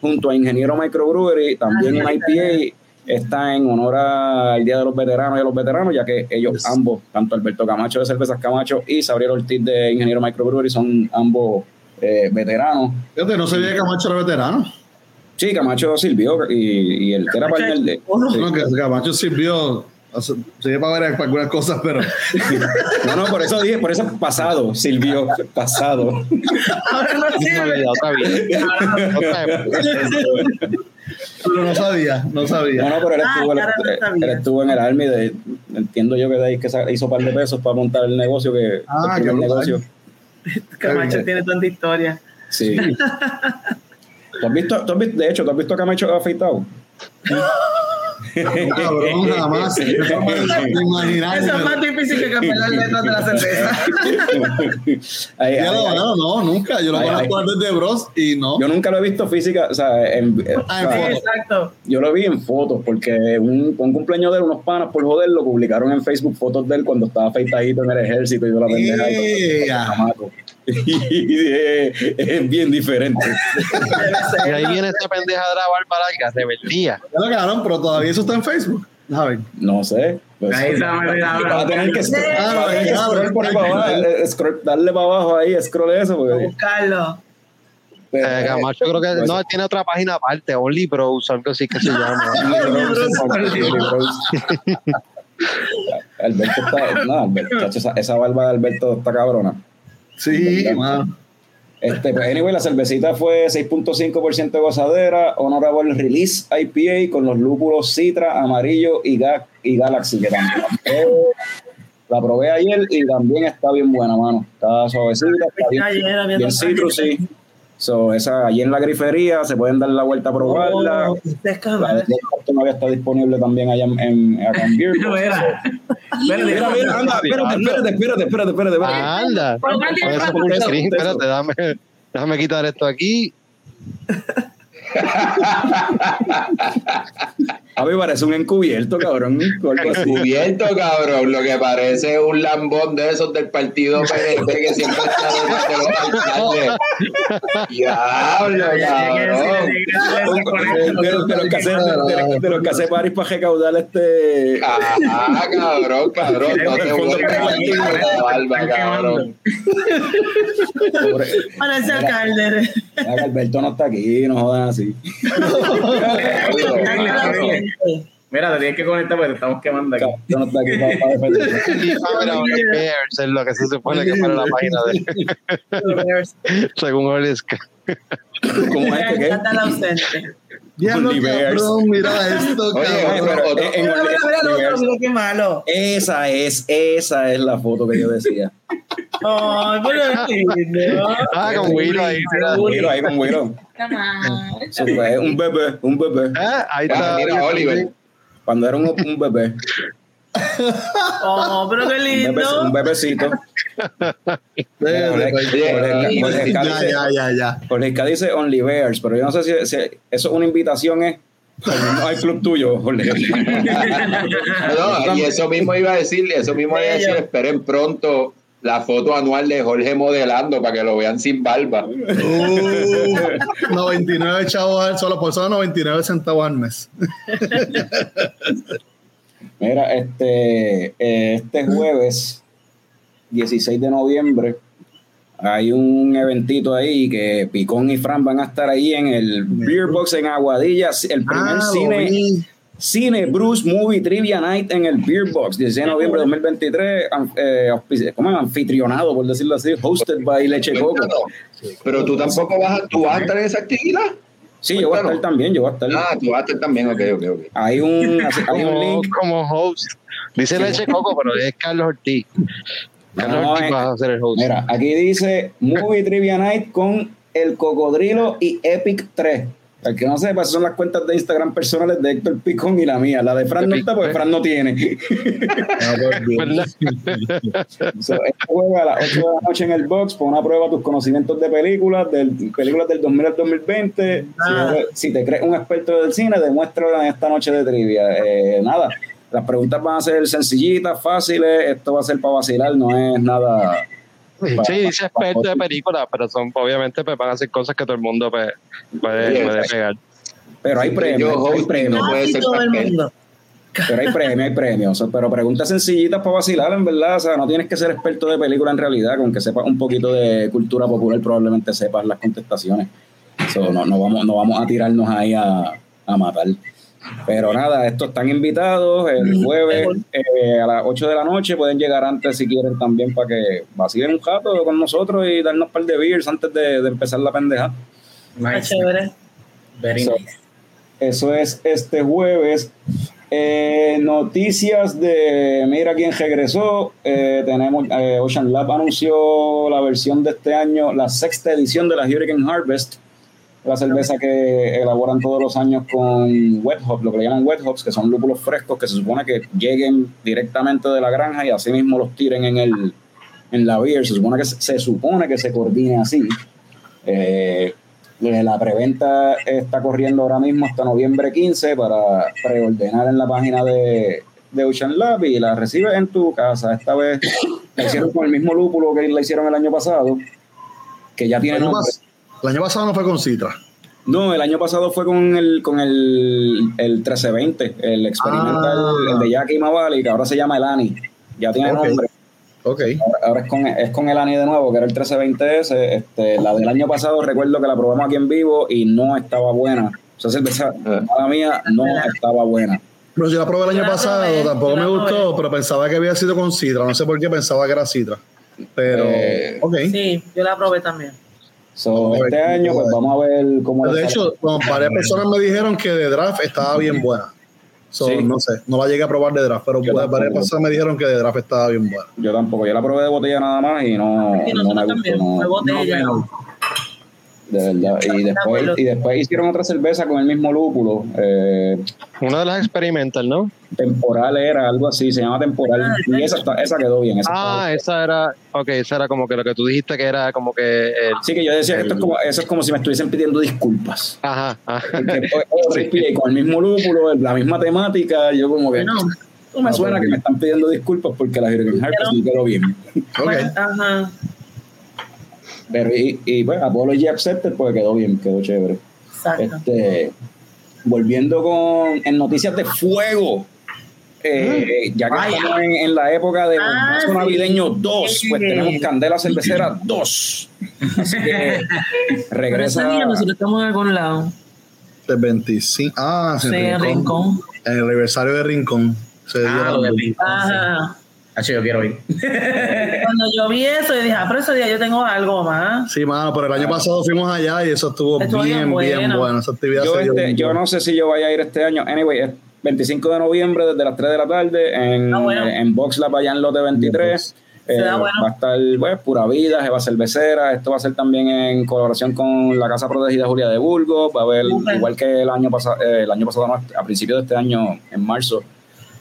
junto a Ingeniero Microbrewery, también una IPA. Está en honor al Día de los Veteranos y a los Veteranos, ya que ellos ambos, tanto Alberto Camacho de Cervezas Camacho y Sabriel Ortiz de Ingeniero Microbrewery, son ambos eh, veteranos. Fíjate, no sabía que Camacho era veterano. Sí, Camacho sirvió y, y el que era partner de. sí. No, que Camacho sirvió. para, algunas cosas, pero. No, no, por eso dije, por eso pasado, sirvió, pasado. Ahora no sirve. Pero no sabía, no sabía. No, no, pero él Ah, estuvo, él, claro, no él sabía. estuvo en el Army, de, entiendo yo que de ahí que hizo un par de pesos para montar el negocio, que Ah, el negocio. Camacho tiene tanta historia. Sí. ¿Tú has visto, tú has visto- de hecho, ¿tú has visto a Camacho afeitado? Cabrón, jamás. Eso es más difícil que cambiar las letras de la cerveza. Ahí- lo ahí- no, no, nunca. Yo lo Ay, ay. conozco desde Bros y no. Yo nunca lo he visto física, o sea, en, eh, o Ah, sea, foto. Exacto. Yo lo vi en fotos, porque un, un cumpleaños de él, unos panas por joderlo, publicaron en Facebook fotos de él cuando estaba afeitadito en el ejército y yo la pendeja y eh, es bien diferente. Y ahí viene esta pendeja de la barba larga, rebeldía. Ya lo cagaron, pero todavía eso está en Facebook. Ver. No sé. pues, Ahí está, vas a tener que scroll, Ah, scroll por ahí para abajo, scroll- darle para abajo ahí, scroll eso. Porque, Buscarlo. pues, Eh, Camacho creo que pues, no, tiene otra página aparte, Only Bros, algo así que se llama. Alberto está, no, Alberto, esa, esa barba de Alberto está cabrona. Sí, mano. Este, pues, anyway, la cervecita fue 6.5% de gozadera, Honorable Release IPA con los lúpulos Citra, Amarillo y, Ga- y Galaxy, que también la probé ayer y también está bien buena, mano. Está suavecita, está bien, Ayer bien tanta citrusy. So, esa, allí en la grifería se pueden dar la vuelta a probarla. Oh, La todavía está disponible también allá en, en, acá en Beer. Anda, espérate, espérate, espérate, espérate, espérate, espérate. Anda. Por lo menos tiene Eso una por Eso, screen, eso. espérate, dame, déjame quitar esto aquí. A mí parece un encubierto, cabrón. o algo así. Cubierto, cabrón. Lo que parece un lambón de esos del partido PNP que siempre está de los alcaldes. Diablo, cabrón. de, los- que hace, París para recaudar este. Ah, cabrón, cabrón. No te vuelvas a la barba, cabrón. Parece alcalde. Alberto no está aquí, no jodan así. Mira, te tienes que conectar porque te estamos quemando aquí. No está aquí para, para defender. Ah, Only Bears es lo que se supone que fuera la página de según Oliska. ¿Cómo es que qué? Está ausente. Cabrón, mira esto, Oye, Oye, cabrón. pero otro- en- en Mira, mira, mira el Only- otro, mira qué malo. Esa es, esa es la foto que yo decía. Ay, pero es lindo. Ah, con Willow ahí. mira. Willow ahí con Willow. Come on. Eso fue un bebé, un bebé. Ah, ahí Ah, está. mira, Oliver. Cuando era un, un bebé, Oh, pero qué un, bebé, un lindo. bebecito. Jorge- Esca dice- ya, ya, ya. Jorge Esca dice Only Bears, pero yo no sé si, si eso es una invitación es Al club tuyo, Jorge. No, y eso mismo iba a decir, eso mismo iba a decir, esperen pronto la foto anual de Jorge modelando para que lo vean sin barba. Uh, 99 chavos al- solo por solo 99 centavos al mes. Mira, este, eh, este jueves, 16 de noviembre, hay un eventito ahí que Picón y Fran van a estar ahí en el Beer Box en Aguadilla, el primer Ah, cine, vi. cine Bruce Movie Trivia Night en el Beer Box, 16 de noviembre de 2023, an- eh, ¿cómo es? anfitrionado, por decirlo así, hosted by Leche Coco. Pero tú tampoco vas a, tú vas a estar en esa actividad. Sí, yo voy a estar también, yo voy a estar. Ah, tú vas a estar también, ok, ok, ok. Hay un, hay un Como, link. como host. Dice Leche Coco, pero es Carlos Ortiz. Carlos No, Ortiz eh, va a ser el host. Mira, aquí dice Movie Trivia Night con El Cocodrilo y Epic 3. Para el que no sepa, esas son las cuentas de Instagram personales de Héctor Picón y la mía. La de Fran no está porque Fran no tiene. So, este juego a las 8 de la noche en el box, pon a prueba tus conocimientos de películas, del, películas del 2000 al 2020. Ah. Si, si te crees un experto del cine, demuéstralo en esta noche de trivia. Eh, nada, las preguntas van a ser sencillitas, fáciles. Esto va a ser para vacilar, no es nada. Sí, dice experto de películas, pero son obviamente pues, van a hacer cosas que todo el mundo pues, puede, Sí, puede pegar. Pero hay Sí, premios, yo hay premios. no puede ser todo el mundo. Pero hay premios, hay premios. O sea, Pero preguntas sencillitas para vacilar, en verdad. O sea, no tienes que ser experto de película en realidad. Con que sepas un poquito de cultura popular, probablemente sepas las contestaciones. So, no, no, vamos, no vamos a tirarnos ahí a, a matar. Pero nada, estos están invitados el jueves eh, a las 8 de la noche. Pueden llegar antes si quieren también para que vacilen un rato con nosotros y darnos un par de beers antes de, de empezar la pendeja. Está Nice. chévere. Very So, nice. Eso es este jueves. Eh, noticias de Mira quién regresó. Eh, tenemos eh, Ocean Lab anunció la versión de este año, la sexta edición de la Hurricane Harvest, la cerveza que elaboran todos los años con wet hops, lo que le llaman wet hops, que son lúpulos frescos que se supone que lleguen directamente de la granja y así mismo los tiren en el en la beer. Se supone que se, se supone que se coordine así. Eh, eh, La preventa está corriendo ahora mismo hasta noviembre 15 para preordenar en la página de, de Ocean Lab y la recibes en tu casa. Esta vez la hicieron con el mismo lúpulo que la hicieron el año pasado, que ya tiene nombre. pas- el año pasado no fue con Citra. No, el año pasado fue con el con el, el 1320, el experimental, Ah. el de Jackie Mavali, que ahora se llama el ANI. Ya tiene Ok. nombre. Ok. Ahora, ahora es con, es con el ANI de nuevo, que era el 1320S. Este, la del año pasado recuerdo que la probamos aquí en vivo y no estaba buena. O sea, cerveza, la mía no estaba buena. Pero yo la probé el año pasado, probé, tampoco me gustó, probé. pero pensaba que había sido con Citra. No sé por qué pensaba que era Citra. Pero, Eh, ok. Sí, yo la probé también. So, ver este año, pues va. vamos a ver cómo de hecho, bueno, varias personas me dijeron que de draft estaba bien buena. So, Sí. No sé, no la llegué a probar de draft, pero varias personas me dijeron que de draft estaba bien buena. Yo tampoco, yo la probé de botella nada más y no, Y no me gustó. también, no. No, de verdad. Y después, y después hicieron otra cerveza con el mismo lúpulo. Eh, Una de las experimental, ¿no? temporal era algo así, se llama temporal. Ah, y esa, está- esa quedó bien. Esa Ah, esa era, ok, esa era como que lo que tú dijiste que era como que el, Sí, que yo decía que esto es como, eso es como si me estuviesen pidiendo disculpas. ajá, ajá. Y con el mismo lúpulo, la misma temática, yo como que Bueno, no me suena que me están pidiendo disculpas porque la Hurricane Harvest no quedó bien. Ok. bueno, ajá. Pero y, y pues Apology Accepted pues quedó bien, quedó chévere. Exacto. Este, volviendo con en noticias de fuego. eh, ya que Vaya. estamos en, en la época de Ah, sí. Navideño 2, pues Sí. tenemos Candela Cervecera 2. Así que Pero ese regresa. día nosotros estamos en algún lado. De 25. Ah, Sí, en Rincón. Rincón. En el aniversario de Rincón. Se dio Ah, lo de. Rincón, sí. Hacho, yo quiero ir. Cuando yo vi eso, yo dije, ah, pero ese día yo tengo algo más. Sí, mano, pero el año pasado fuimos allá y eso estuvo, Estuvo bien bien, bueno. bueno. Esa actividad Yo, se dio este, bien yo no sé si yo vaya a ir este año. Anyway, es 25 de noviembre desde las 3 de la tarde en, Ah, bueno. en Box Lab allá en Lote 23. Se da Eh, bueno. Va a estar pues, Pura Vida, Jeva Cervecera. Esto va a ser también en colaboración con la Casa Protegida Julia de Burgos. Va a haber, igual que el año pasado, el año pasado, no, a principios de este año, en marzo,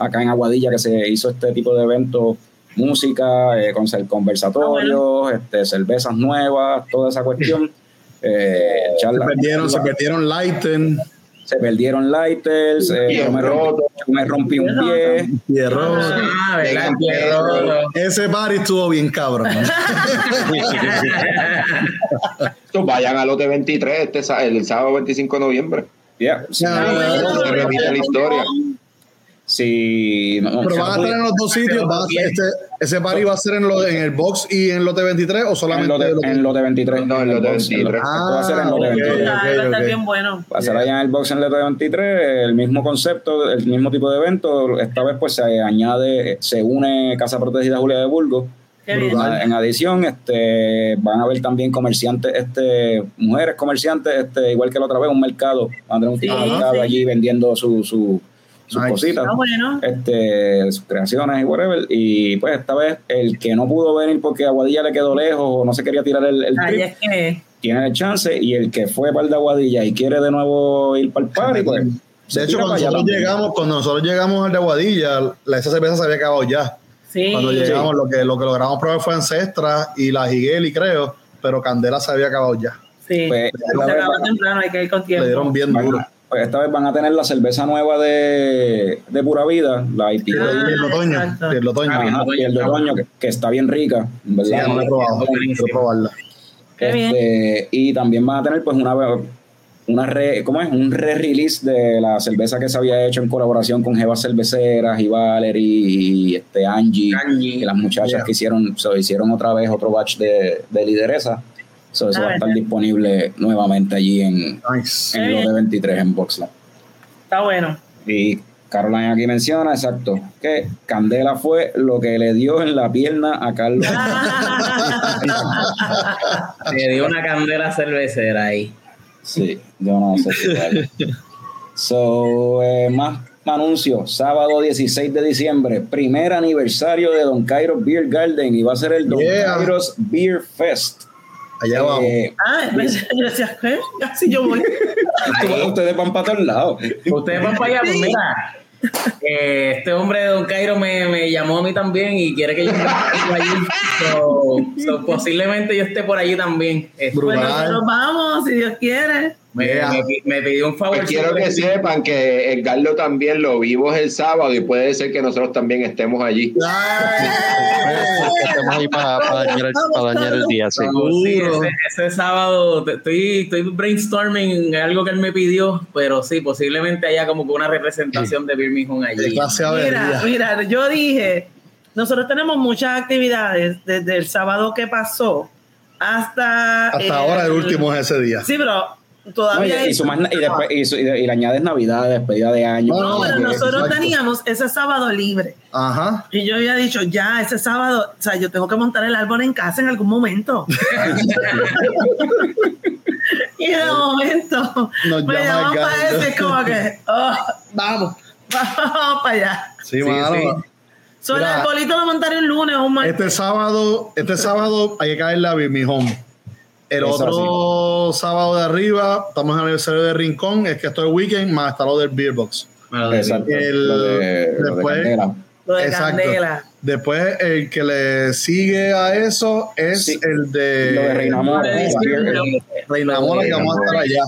acá en Aguadilla, que se hizo este tipo de eventos, música, eh, con conversatorios, este, cervezas nuevas, toda esa cuestión. Eh, Se perdieron, se perdieron Lighten. se perdieron lighters, eh, yo, me rompí, roto. yo me rompí un pie. Ah, Pierroto. Ese party estuvo bien cabrón. Vayan al lote 23 este, el sábado 25 de noviembre. Yeah, sí, Se repite la historia. Sí, no, Pero van a estar en los dos sitios. ser- este, ese party va a ser en, lo, en el box y en lote 23 o en solamente lote, lote- en lote 23. No, en lote box, 23. Esto va a ser en lote Ah, ok. 23. Ah, va a estar bien bueno. Va a ser allá en el box en lote 23, el mismo concepto, el mismo tipo de evento. Esta vez pues se añade, se une Casa Protegida Julia de Burgos. En adición, este, van a haber también comerciantes, este, mujeres comerciantes, este, igual que la otra vez, un mercado, van a tener un tipo de Sí, mercado sí. allí vendiendo su, su- sus Nice. cositas, bueno. este, sus creaciones y whatever. Y pues esta vez el que no pudo venir porque Aguadilla le quedó lejos o no se quería tirar el, el Ahí trip, es que. tiene el chance. Y el que fue para el de Aguadilla y quiere de nuevo ir para el party, pues. De hecho, cuando nosotros, llegamos, cuando nosotros llegamos al de Aguadilla, la, esa cerveza se había acabado ya. Sí. Cuando llegamos, lo que, lo que logramos probar fue Ancestra y la Higueli, creo, pero Candela se había acabado ya. Sí. Pues, Se verdad- temprano, hay que ir con Le tiempo. dieron bien duro. Pues esta vez van a tener la cerveza nueva de, de Pura Vida, la IPA. Ah, y el otoño. Ah, bien. Ajá, y el de otoño, que, que está bien rica, Sí, ¿verdad? no la he probado. Quiero probarla. Qué bien. Este, y también van a tener pues una una re, ¿cómo es? un re-release de la cerveza que se había hecho en colaboración con Jeva Cerveceras y Valerie y este Angie, Angie. y las muchachas Yeah. que hicieron, so, hicieron otra vez otro batch de, de lideresa. So, eso va a estar disponible nuevamente allí en, Nice. en lo de bien. 23 en Boxland. Está bueno. Y Caroline aquí menciona, exacto, que Candela fue lo que le dio en la pierna a Carlos. Le dio una candela cervecera ahí. Sí, yo no sé si vale. So, eh, más anuncios. Sábado 16 de diciembre, primer aniversario de Don Cairo Beer Garden y va a ser el Don Yeah. Cairo's Beer Fest. Allá vamos. Eh, Ah. Así yo voy. ustedes van para todos lados. Ustedes van para allá, pues mira. eh, este hombre de Don Cairo me, me llamó a mí también y quiere que yo esté por allí. So, so, posiblemente yo esté por allí también. Nosotros vamos, si Dios quiere. Me, Yeah. me pi- me pidió un favor. Pues quiero que sepan que Edgardo también lo vimos el sábado y puede ser que nosotros también estemos allí. Estamos ahí para dañar, el- pa' dañar el día, sí. Sí, ese, ese sábado estoy, estoy brainstorming en algo que él me pidió, pero sí, posiblemente haya como que una representación de Birmingham allí. Mira, mira, yo dije, nosotros tenemos muchas actividades desde el sábado que pasó hasta... Hasta el- ahora el último es ese día. Sí, pero No, y, todavía... y, y después, y, y le añades Navidad, despedida de año. No, pero que- nosotros exacto. teníamos ese sábado libre. Ajá. Y yo había dicho, ya, ese sábado, o sea, yo tengo que montar el árbol en casa en algún momento. y de momento, Nos me el para y como que, oh, vamos, vamos para allá. Sí, Sí, mano. sí. So, el arbolito lo montaré un lunes o un martes. Este sábado, este sábado hay que caerle a mi home. El Eso otro sábado de arriba, estamos en el aniversario de Rincón, es que esto es weekend, más está lo del Beer Box. Bueno, Exacto. El- lo de, lo de después- Candela. Lo de Exacto. Candela. Después, el que le sigue a eso es Sí. el de Lo de Reina Mora. de diciembre, Reina Mora, que vamos a estar allá.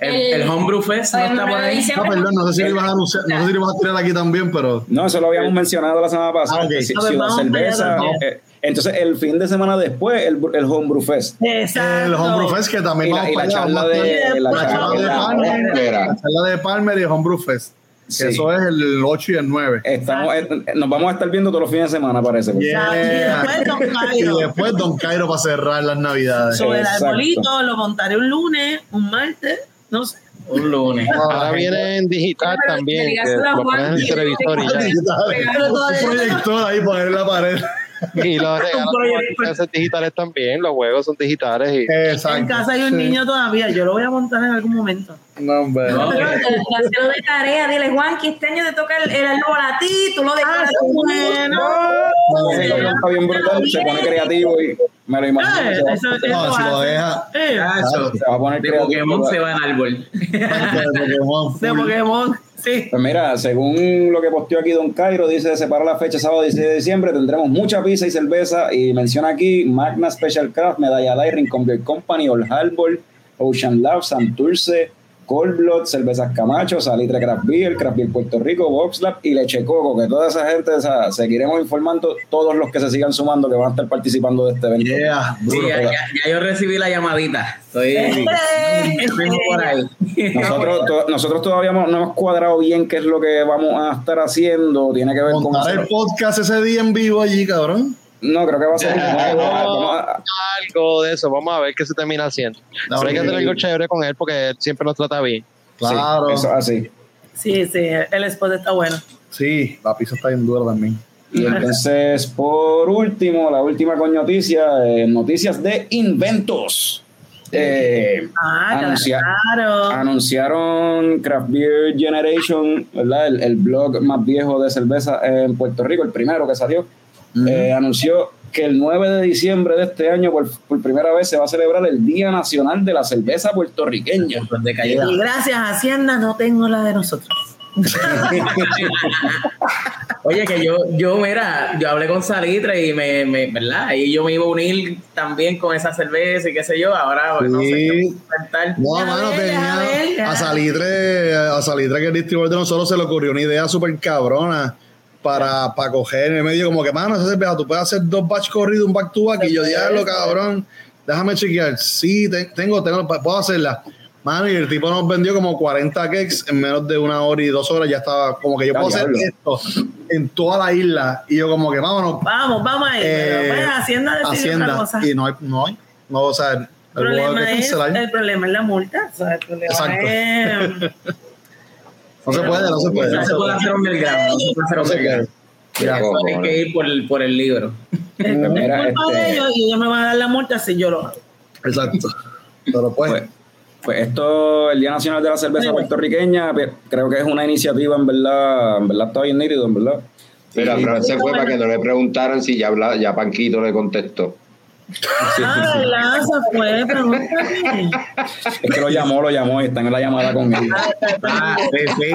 El, el Homebrew Fest no está por ahí. No, perdón, no sé si lo ibas a anunciar, no sé si lo ibas a tirar aquí también, pero No, eso lo habíamos mencionado la semana pasada. Ah, ok. que si- A ver, Ciudad Cerveza. eh, entonces, el fin de semana después, el, el Homebrew Fest. Exacto. el Homebrew Fest que también Y la, y para charla de estar- la la charla de charla Palmer, Espera. la charla de Palmer y el Homebrew Fest. Que eso es el 8 y el 9. Estamos, eh, nos vamos a estar viendo todos los fines de semana, parece. Yeah. Y después Don Cairo. Y después Don Cairo para cerrar las navidades. Sobre el arbolito lo montaré un lunes, un martes, no sé. Un lunes. Ahora viene en digital también, que lo en el televisor y ya. Un proyector ahí poner en la pared. Y los regalos digitales también, los juegos son digitales y Exacto. En casa hay un Sí. niño todavía, yo lo voy a montar en algún momento. No, hombre. No, Pero de tarea, dile Juan, que este año te toca el, el árbol a ti, tú lo Ah, qué bueno. Sí, está bien brutal, se pone creativo y me lo imagino. Eh, se va- eso- No, eso si lo deja. Eh, se va a poner de creativo. Pokémon se va en árbol. De Pokémon, de full. Pokémon, Pues mira, según lo que posteó aquí Don Cairo, dice separa la fecha sábado 16 de diciembre, tendremos mucha pizza y cerveza y menciona aquí Magna Special Craft, Medalla Light, Rincon Beer Company, Old Harbor, Ocean Lab, Santurce, Cold Blood, Cervezas Camacho, Salitre Craft Beer, Craft Beer Puerto Rico, Box Lab y Leche Coco, que toda esa gente, o sea, seguiremos informando todos los que se sigan sumando que van a estar participando de este evento. Yeah, Sí, ya, ya- ya yo recibí la llamadita. Estoy por ahí. Nosotros, to- nosotros todavía no, no hemos cuadrado bien qué es lo que vamos a estar haciendo, tiene que ver con... El podcast ese día en vivo allí, cabrón. No, creo que va a ser... a- Algo de eso, vamos a ver qué se termina haciendo. No, Pero hay que hacer algo chévere con él porque él siempre nos trata bien. Claro. Sí, eso es así. Sí, sí, el spot está bueno. Sí, la pizza está bien dura también. Y entonces, por último, la última con noticia, eh, noticias de inventos. Eh, Ah, anuncia- claro. anunciaron Craft Beer Generation, ¿verdad? El, el blog más viejo de cerveza en Puerto Rico, el primero que salió, eh, anunció que el 9 de diciembre de este año, por, por primera vez, se va a celebrar el Día Nacional de la Cerveza Puertorriqueña. Y gracias a Hacienda no tengo la de nosotros. Oye, que yo, yo, mira, yo hablé con Salitre y me, me, ¿verdad? Y yo me iba a unir también con esa cerveza y qué sé yo. Ahora pues, no sé qué Sí. No, mano, tenía a Salitre, a Salitre, que el distribuidor de nosotros se le ocurrió una idea súper cabrona para, para coger en medio, como que, mano, esa cerveza, tú puedes hacer dos batch corridos, un back to back, y yo, diablo, cabrón, déjame chequear. Sí, te- tengo, tengo, puedo hacerla. Mano, y el tipo nos vendió como 40 cakes en menos de una hora y dos horas, ya estaba, como que yo puedo hacer diablo. esto en toda la isla. Y yo, como que, vámonos, Vamos, vamos ahí. pero, eh, pues, Hacienda otra Hacienda. cosa. Y no hay, no hay, no, o sea, el, El problema, es, el problema es la multa. O sea, el problema Exacto. es. No se puede, no se puede. No se puede hacer underground. No se puede hacer No se underground. Ya, Hay que ir por el, por el libro. Es Mira, culpa de este- ellos y ellos me van a dar la multa si yo lo hago. Exacto. Pero pues, Pues, pues esto, el Día Nacional de la Cerveza Sí. Puertorriqueña, creo que es una iniciativa en verdad, en verdad está bien nítido, en verdad. Mira, Y- Fran se fue para que no le preguntaran si ya, habla, ya Panquito le contestó. Ah. Se fue, pregúntame. Es que lo llamó, lo llamó y están en la llamada con él. Ah, sí, sí.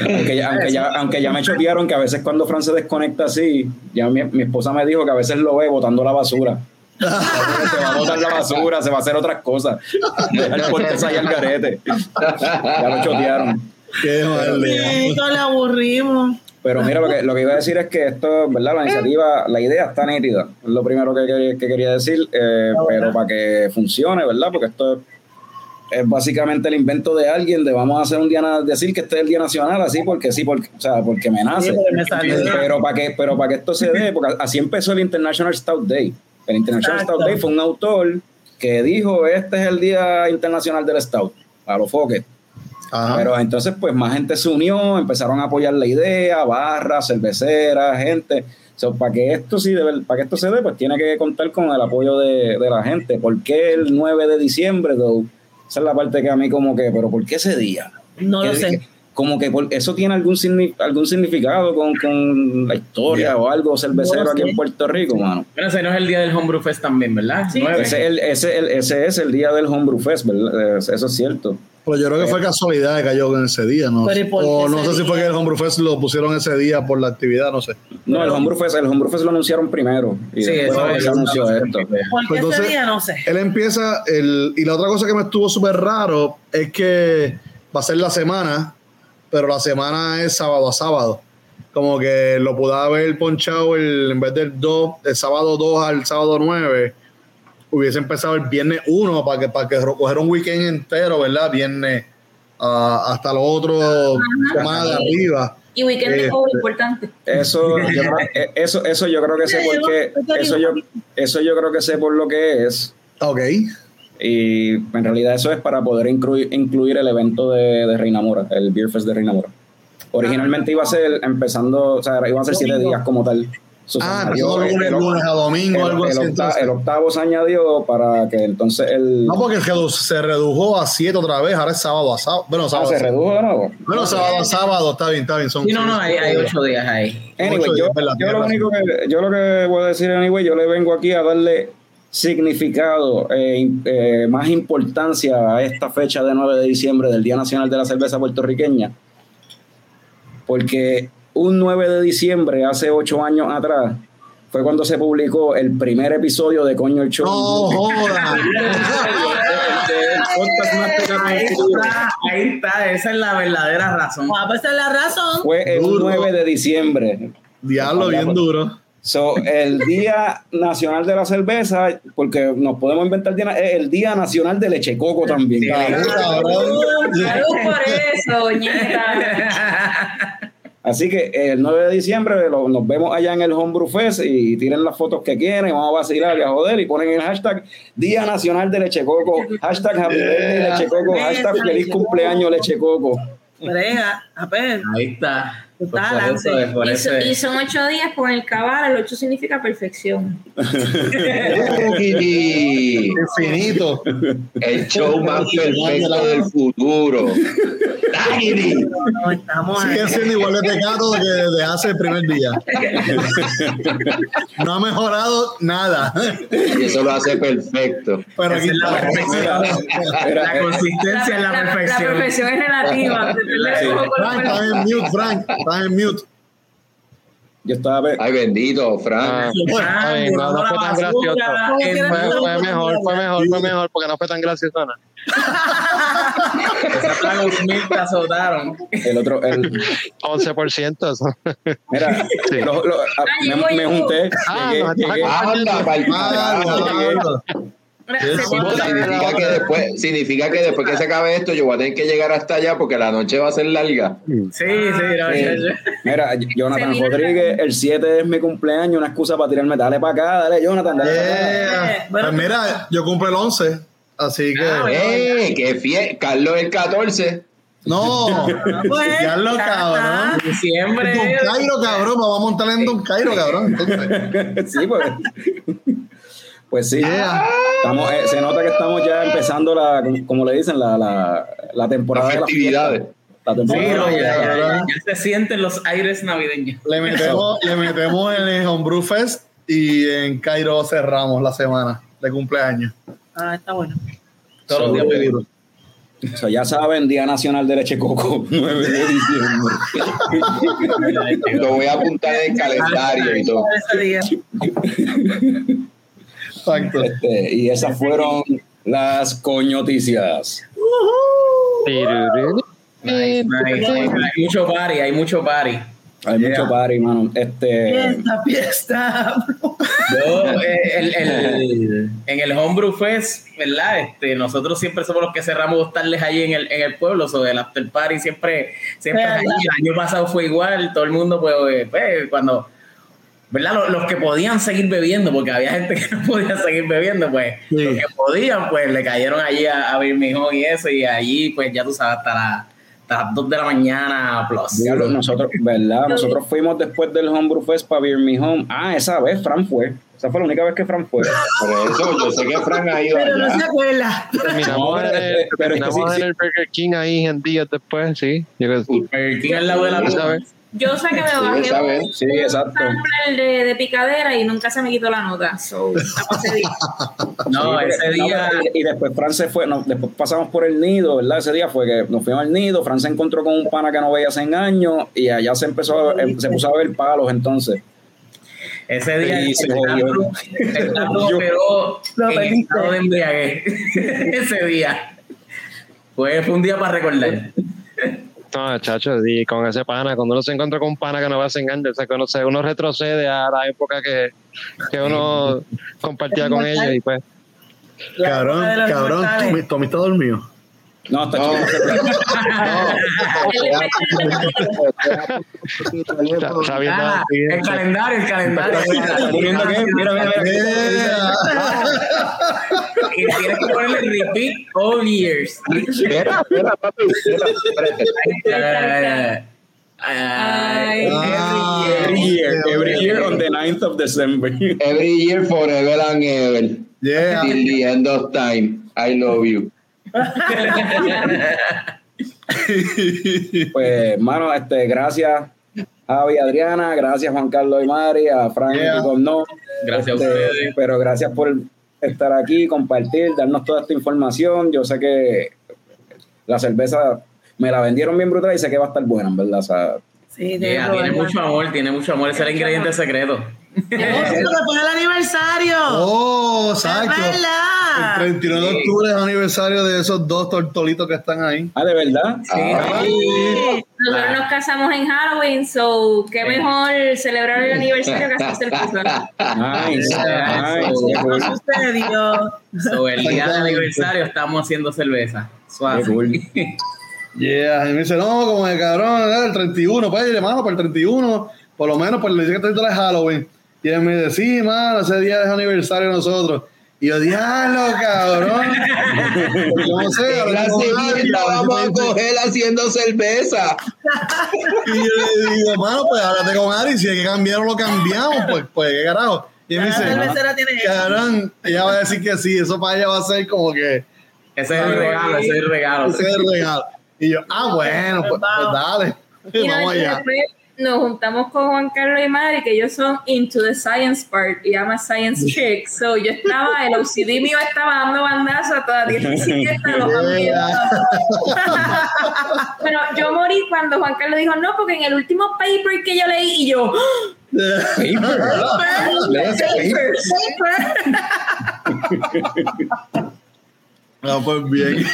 Aunque ya, aunque, ya, aunque ya me chotearon que a veces cuando Fran se desconecta así, ya mi, mi esposa me dijo que a veces lo ve botando la basura. se va a botar la basura, se va a hacer otras cosas. Dejar el portes ahí al garete. Ya lo chotearon. qué mal le aburrimos. Pero mira, lo que, lo que iba a decir es que esto, ¿verdad? La iniciativa, la idea está nítida. Es lo primero que, que- que quería decir. eh, pero para que funcione, ¿verdad? Porque esto es básicamente el invento de alguien de vamos a hacer un día, decir que este es el día nacional, así porque sí, porque, o sea, porque me nace. Sí, porque me salió. Pero para que, pero para que esto se dé, porque así empezó el International Stout Day. El International Exacto. Stout Day fue un autor que dijo, este es el Día Internacional del Stout, a los foques. Ajá. Pero entonces, pues más gente se unió, empezaron a apoyar la idea, barras, cerveceras, gente. So, para que esto sí, para que esto se dé, pues tiene que contar con el apoyo de, de la gente. ¿Por qué el 9 de diciembre, though? Esa es la parte que a mí como que, pero ¿por qué ese día? No lo sé. que- como que por- eso tiene algún, signi- algún significado con, con la historia Yeah. o algo cervecero No aquí en Puerto Rico, mano. Bueno, ese no es el día del Homebrew Fest también, ¿verdad? Sí. Ese, es el- ese, el- ese es el día del Homebrew Fest, ¿verdad? Es- Eso es cierto. Pero yo creo que fue casualidad que cayó en ese día, ¿no? Pero ¿y por O no sé si fue que el Homebrew Fest lo pusieron ese día por la actividad, no sé. No, el Homebrew Fest, el Homebrew Fest lo anunciaron primero. Y Sí, después eso se anunció esto. ¿Por qué Pues entonces- ese día? No sé. Él empieza, el, y la otra cosa que me estuvo súper raro es que va a ser la semana, pero la semana es sábado a sábado. Como que lo pude haber ponchado el, en vez del 2, el sábado 2 al sábado 9, hubiese empezado el viernes 1 para que, para que coger un weekend entero, ¿verdad? Viernes ah, hasta lo otro, de arriba. Y weekend de Este. cobro importante. Eso, yo creo, eh, eso, eso yo creo que sé por qué. Eso yo, eso yo creo que sé por lo que es. Ok. Y en realidad eso es para poder incluir, incluir el evento de, de Reina Mora, el Beer Fest de Reina Mora. Originalmente iba a ser empezando, o sea, iban a ser siete días como tal. Ah, añadió, empezó lunes, el- lunes a domingo, el- algo el así. octa- el octavo se añadió para que entonces el. No, porque redu- se redujo a 7 otra vez, ahora es sábado a sábado. Bueno, Ah, sábado. se redujo de nuevo. Bueno, sábado a sábado, está bien, está bien. Son, Sí, no, no, hay, hay ocho días ahí. Anyway, Ocho yo, días, verdad, yo tienes lo único que yo lo que voy a decir anyway, yo le vengo aquí a darle significado, eh, eh, más importancia a esta fecha de 9 de diciembre del Día Nacional de la Cerveza Puertorriqueña, porque un 9 de diciembre hace ocho años atrás fue cuando se publicó el primer episodio de Coño el Show. No joda. Ahí está, ahí está, esa es la verdadera razón. Ah, pues esa es la razón. Fue el Duro. 9 de diciembre. Diablo, bien duro. So, el Día Nacional de la Cerveza, porque nos podemos inventar, el Día Nacional de Leche Coco también. Sí. Cabrón, cabrón. Salud por eso, ñeta. Así que el 9 de diciembre lo- nos vemos allá en el Homebrew Fest y tiren las fotos que quieren, vamos a vacilar y a joder y ponen el hashtag Día Nacional de Leche Coco, hashtag Happy Birthday Leche Coco, hashtag Feliz Cumpleaños Leche Coco. Brega, a ver. Ahí está. Pues Está eso por Y, son ocho días, en el cabal, el ocho significa perfección. Infinito. el show más perfecto del futuro. No, estamos ahí. Sigue siendo igual de pecado que desde hace el primer día. No ha mejorado nada. Y eso lo hace perfecto. Pero aquí es la está. perfección. La consistencia es la La, la perfección. perfección es relativa. Frank, lo estás en mute, Frank. Estás en mute. Yo estaba pe- Ay, bendito, Frank. Ah, Ah, ay, no, no fue tan gracioso. Fue, fue mejor, fue mejor, fue mejor, porque no fue tan gracioso. ¿no? Esa plaga mil te azotaron. el otro, el, 11%. eso. mira, Sí. lo- lo- a- Ay, me, me junté, Ah, llegué, no, llegué. Anda, pa'l Ah, Significa que después, significa que después que se acabe esto, yo voy a tener que llegar hasta allá porque la noche va a ser larga. Sí, sí, yo- yo- Mira, Jonathan Rodríguez, el 7 es mi cumpleaños, una excusa para tirarme. Dale para acá, dale, Jonathan, dale para acá. Yeah. Bueno, Pues mira, yo cumplo el 11. Así que. Ah. ¡Eh! ¡Qué fiel! Carlos el 14. No. pues, Diablo, ya cabrón. Diciembre. Don Cairo, cabrón. Me vamos a montar en Don Cairo, cabrón. Entonces, sí, pues. Pues sí, Yeah. estamos, eh, se nota que estamos ya empezando la, como le dicen, la, la, la temporada Las de las festividades. La Sí, temporada no, ya, ya, ya, ya se sienten los aires navideños. le metemos, le metemos en el Homebrew Fest y en Cairo cerramos la semana de cumpleaños. Ah, está bueno. Todos los días Seguro. pedimos. O sea, ya saben, Día Nacional de Leche Coco, 9 de diciembre. Lo voy a apuntar en el calendario y todo. Exacto. Este, y esas fueron las coñoticias. Nice, nice. Hay mucho party, hay mucho party. Hay mucho party, mano. Este, Fiesta, fiesta. Yo, eh, el- el- en el Homebrew Fest, ¿verdad? Este, nosotros siempre somos los que cerramos tardes allí en el, en el pueblo, sobre el after party siempre, siempre allí. El año pasado fue igual, todo el mundo, pues, pues, cuando, ¿verdad? Los, los que podían seguir bebiendo, porque había gente que no podía seguir bebiendo, pues, Sí. los que podían, pues, le cayeron allí a, a Birmingham y eso, y allí, pues, ya tú sabes, hasta, la- hasta las 2 de la mañana plus. diablo, nosotros, ¿verdad? Nosotros fuimos después del Homebrew Fest para Beer Me Home. Ah, esa vez Fran fue. Esa fue la única vez que Fran fue. Por eso, yo sé que Frank ha ido Pero no se allá. acuerda. Terminamos, No, en, el, pero es que terminamos sí, en sí. el Burger King ahí en días después, sí. Yo creo que- Burger King al lado de la ¿Tú sabes? Yo sé que me bajé vez. un, Sí, un exacto. sample de, de picadera y nunca se me quitó la nota. So. No, Sí, ese día... no, y, después Fran se fue, no, después pasamos por el nido, ¿verdad? Ese día fue que nos fuimos al nido, Fran se encontró con un pana que no veía hace años y allá se empezó a, se puso a ver palos entonces. Ese día Sí, el se Tato- jodió. el Tato Yo- operó Lo en perdiste. estado de embriaguez ese día. Fue, fue un día para recordar. No, chacho, y con ese pana, cuando uno se encuentra con un pana que no va a engañar, o sea, que uno, se, uno retrocede a la época que, que uno compartía con ellos y pues, Cabrón, cabrón, Tommy está dormido. No, está No. está, está viendo Ah, así, el calendario, el calendario. Mira, mira, mira. Yeah. Y tienes que ponerle repeat all years. Espera, espera, papi. Espera, espérate. Ay. Every year, every year on the 9th of December. Every year, forever and ever. Yeah. Till the end of time. I love you. Pues, mano, este, gracias Javi, Adriana, gracias Juan Carlos y Mari, a Frank Yeah. y no. Gracias a Este, ustedes. Pero gracias por estar aquí, compartir, darnos toda esta información. Yo sé que la cerveza me la vendieron bien brutal y sé que va a estar buena, en verdad. O sea, Sí, de Yeah, tiene mucho amor, tiene mucho amor. Ese es el ingrediente secreto. después del aniversario. Oh, exacto. El verdad. 31 de octubre es aniversario de esos dos tortolitos que están ahí. Ah, de verdad. Sí. Ah, Nosotros nos casamos en Halloween, so qué mejor celebrar el aniversario que hacerse el. No sucedió. So, el día del aniversario estamos haciendo cerveza. Suave. Yeah, y me dice, no, como de cabrón, era el 31, pues, dile, mano, para el 31, por lo menos, pues le dice que el 31 es Halloween. Y él me dice, sí, mano, ese día es aniversario de nosotros. Y yo, diablo, cabrón. No sé, La vamos a y coger haciendo cerveza. yo le digo, mano, pues háblate con Ari, si hay que cambiarlo, lo cambiamos, pues, pues, qué carajo. Y él me dice, cabrón, ella va a decir que sí, eso para ella va a ser como que Ese es el regalo, ese es el regalo. ese es el regalo. Y yo, ah, bueno, pues, pues dale, Y vamos allá. nos juntamos con Juan Carlos y Mari, que ellos son into the science part y ama science chick. So yo estaba, el OCD mío estaba dando bandazo a todas 17 los amigos. Pero yo morí cuando Juan Carlos dijo, no, porque en el último paper que yo leí, y yo, Paper, ¿verdad? Lees paper. No, pues bien.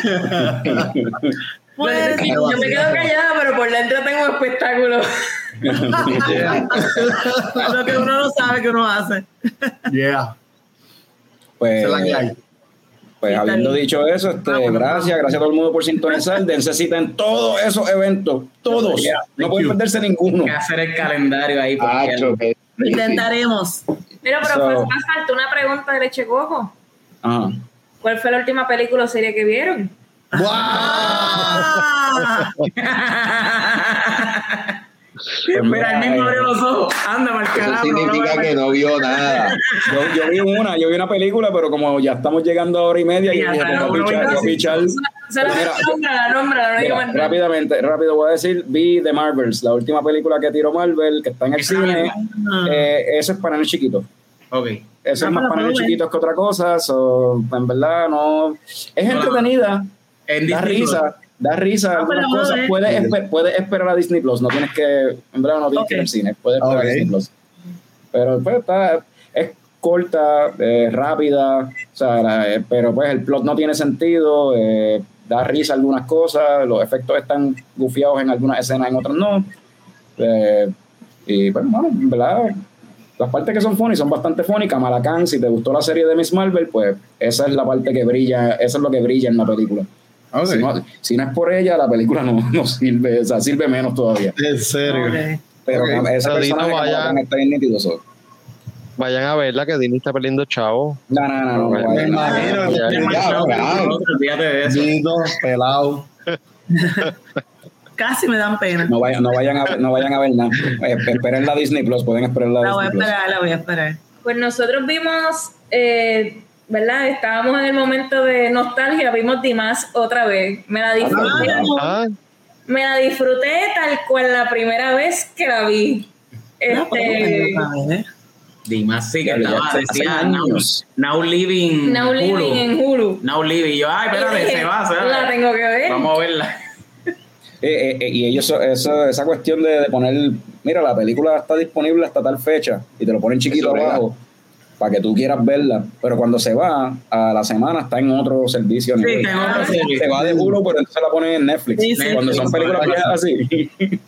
Pues, yo me quedo callada, pero por dentro tengo un espectáculo. lo que uno no sabe que uno hace. Yeah. Pues, pues habiendo dicho eso, este, gracias, gracias a todo el mundo por sintonizar. Dense cita en todos esos eventos, todos. Yeah, no thank pueden you. perderse ninguno. Hay que hacer el calendario ahí. Lo intentaremos. Pero, pero So- fue- me falta una pregunta de Leche Coco. ¿Cuál fue la última película o serie que vieron? ¡Wow! Ah, Mira, el mismo abrió los ojos. Anda, mal Eso significa que no vio nada. Yo, yo vi una, yo vi una película, pero como ya estamos llegando a hora y media, yo Ya, dije, voy a no, pichar, no, no más rápidamente, rápido voy a decir, vi The Marvels, la última película que tiró Marvel, que está en el Está cine. Eh, eso es para nenes chiquitos. Ok. Eso Ah, es más pero para ver. chiquitos que otra cosa. so, en verdad, no. Es entretenida, En da Disney risa, da risa Ah, algunas cosas. Puedes, esper- puedes esperar a Disney Plus, no tienes que. En verdad, no tienes que ir al cine, puedes esperar a Disney Plus. Pero pues está. Es corta, eh, rápida, o sea, la- eh, pero pues el plot no tiene sentido, eh, da risa algunas cosas, los efectos están gufiados en algunas escenas, en otras no. Eh, y pues, bueno, en verdad, las partes que son funny son bastante funny. Kamala Khan, si te gustó la serie de Miss Marvel, pues esa es la parte que brilla, eso es lo que brilla en la película. Ok. Si, no, si no es por ella, la película no, no sirve, o sea, sirve menos todavía. En serio. ok. Pero Ok. ese Saludito, personaje vaya. Kamala Khan está bien nítido. so. Vayan a verla que Disney está perdiendo chavo. No, no, no, no. Me no, no. imagino. Lindo, pelado. Casi me dan pena. No vayan, no vayan a ver, no vayan a ver nada. Esperen la Disney Plus, pueden esperar la, La voy a Disney Plus. esperar, la voy a esperar. Pues nosotros vimos, eh, ¿verdad? Estábamos en el momento de nostalgia, vimos Dimas otra vez. Me la disfruté, Ah, me la disfruté tal cual la primera vez que la vi. No, pero Este, ver. Dimas sí que estaba, decía now, años. now Living Now Living Hulu. en Hulu. Now Living. Y yo, ay, espérate, se va, se va. La tengo que ver. Vamos a verla. Eh, eh, eh, y ellos, eso, esa cuestión de, de poner, mira, la película está disponible hasta tal fecha y te lo ponen chiquito Eso verdad. Para que tú quieras verla, pero cuando se va a la semana está en otro servicio. Sí, en otro servicio. Se va de Hulu, pero entonces la ponen en Netflix. Sí, sí, cuando sí, son sí. películas así.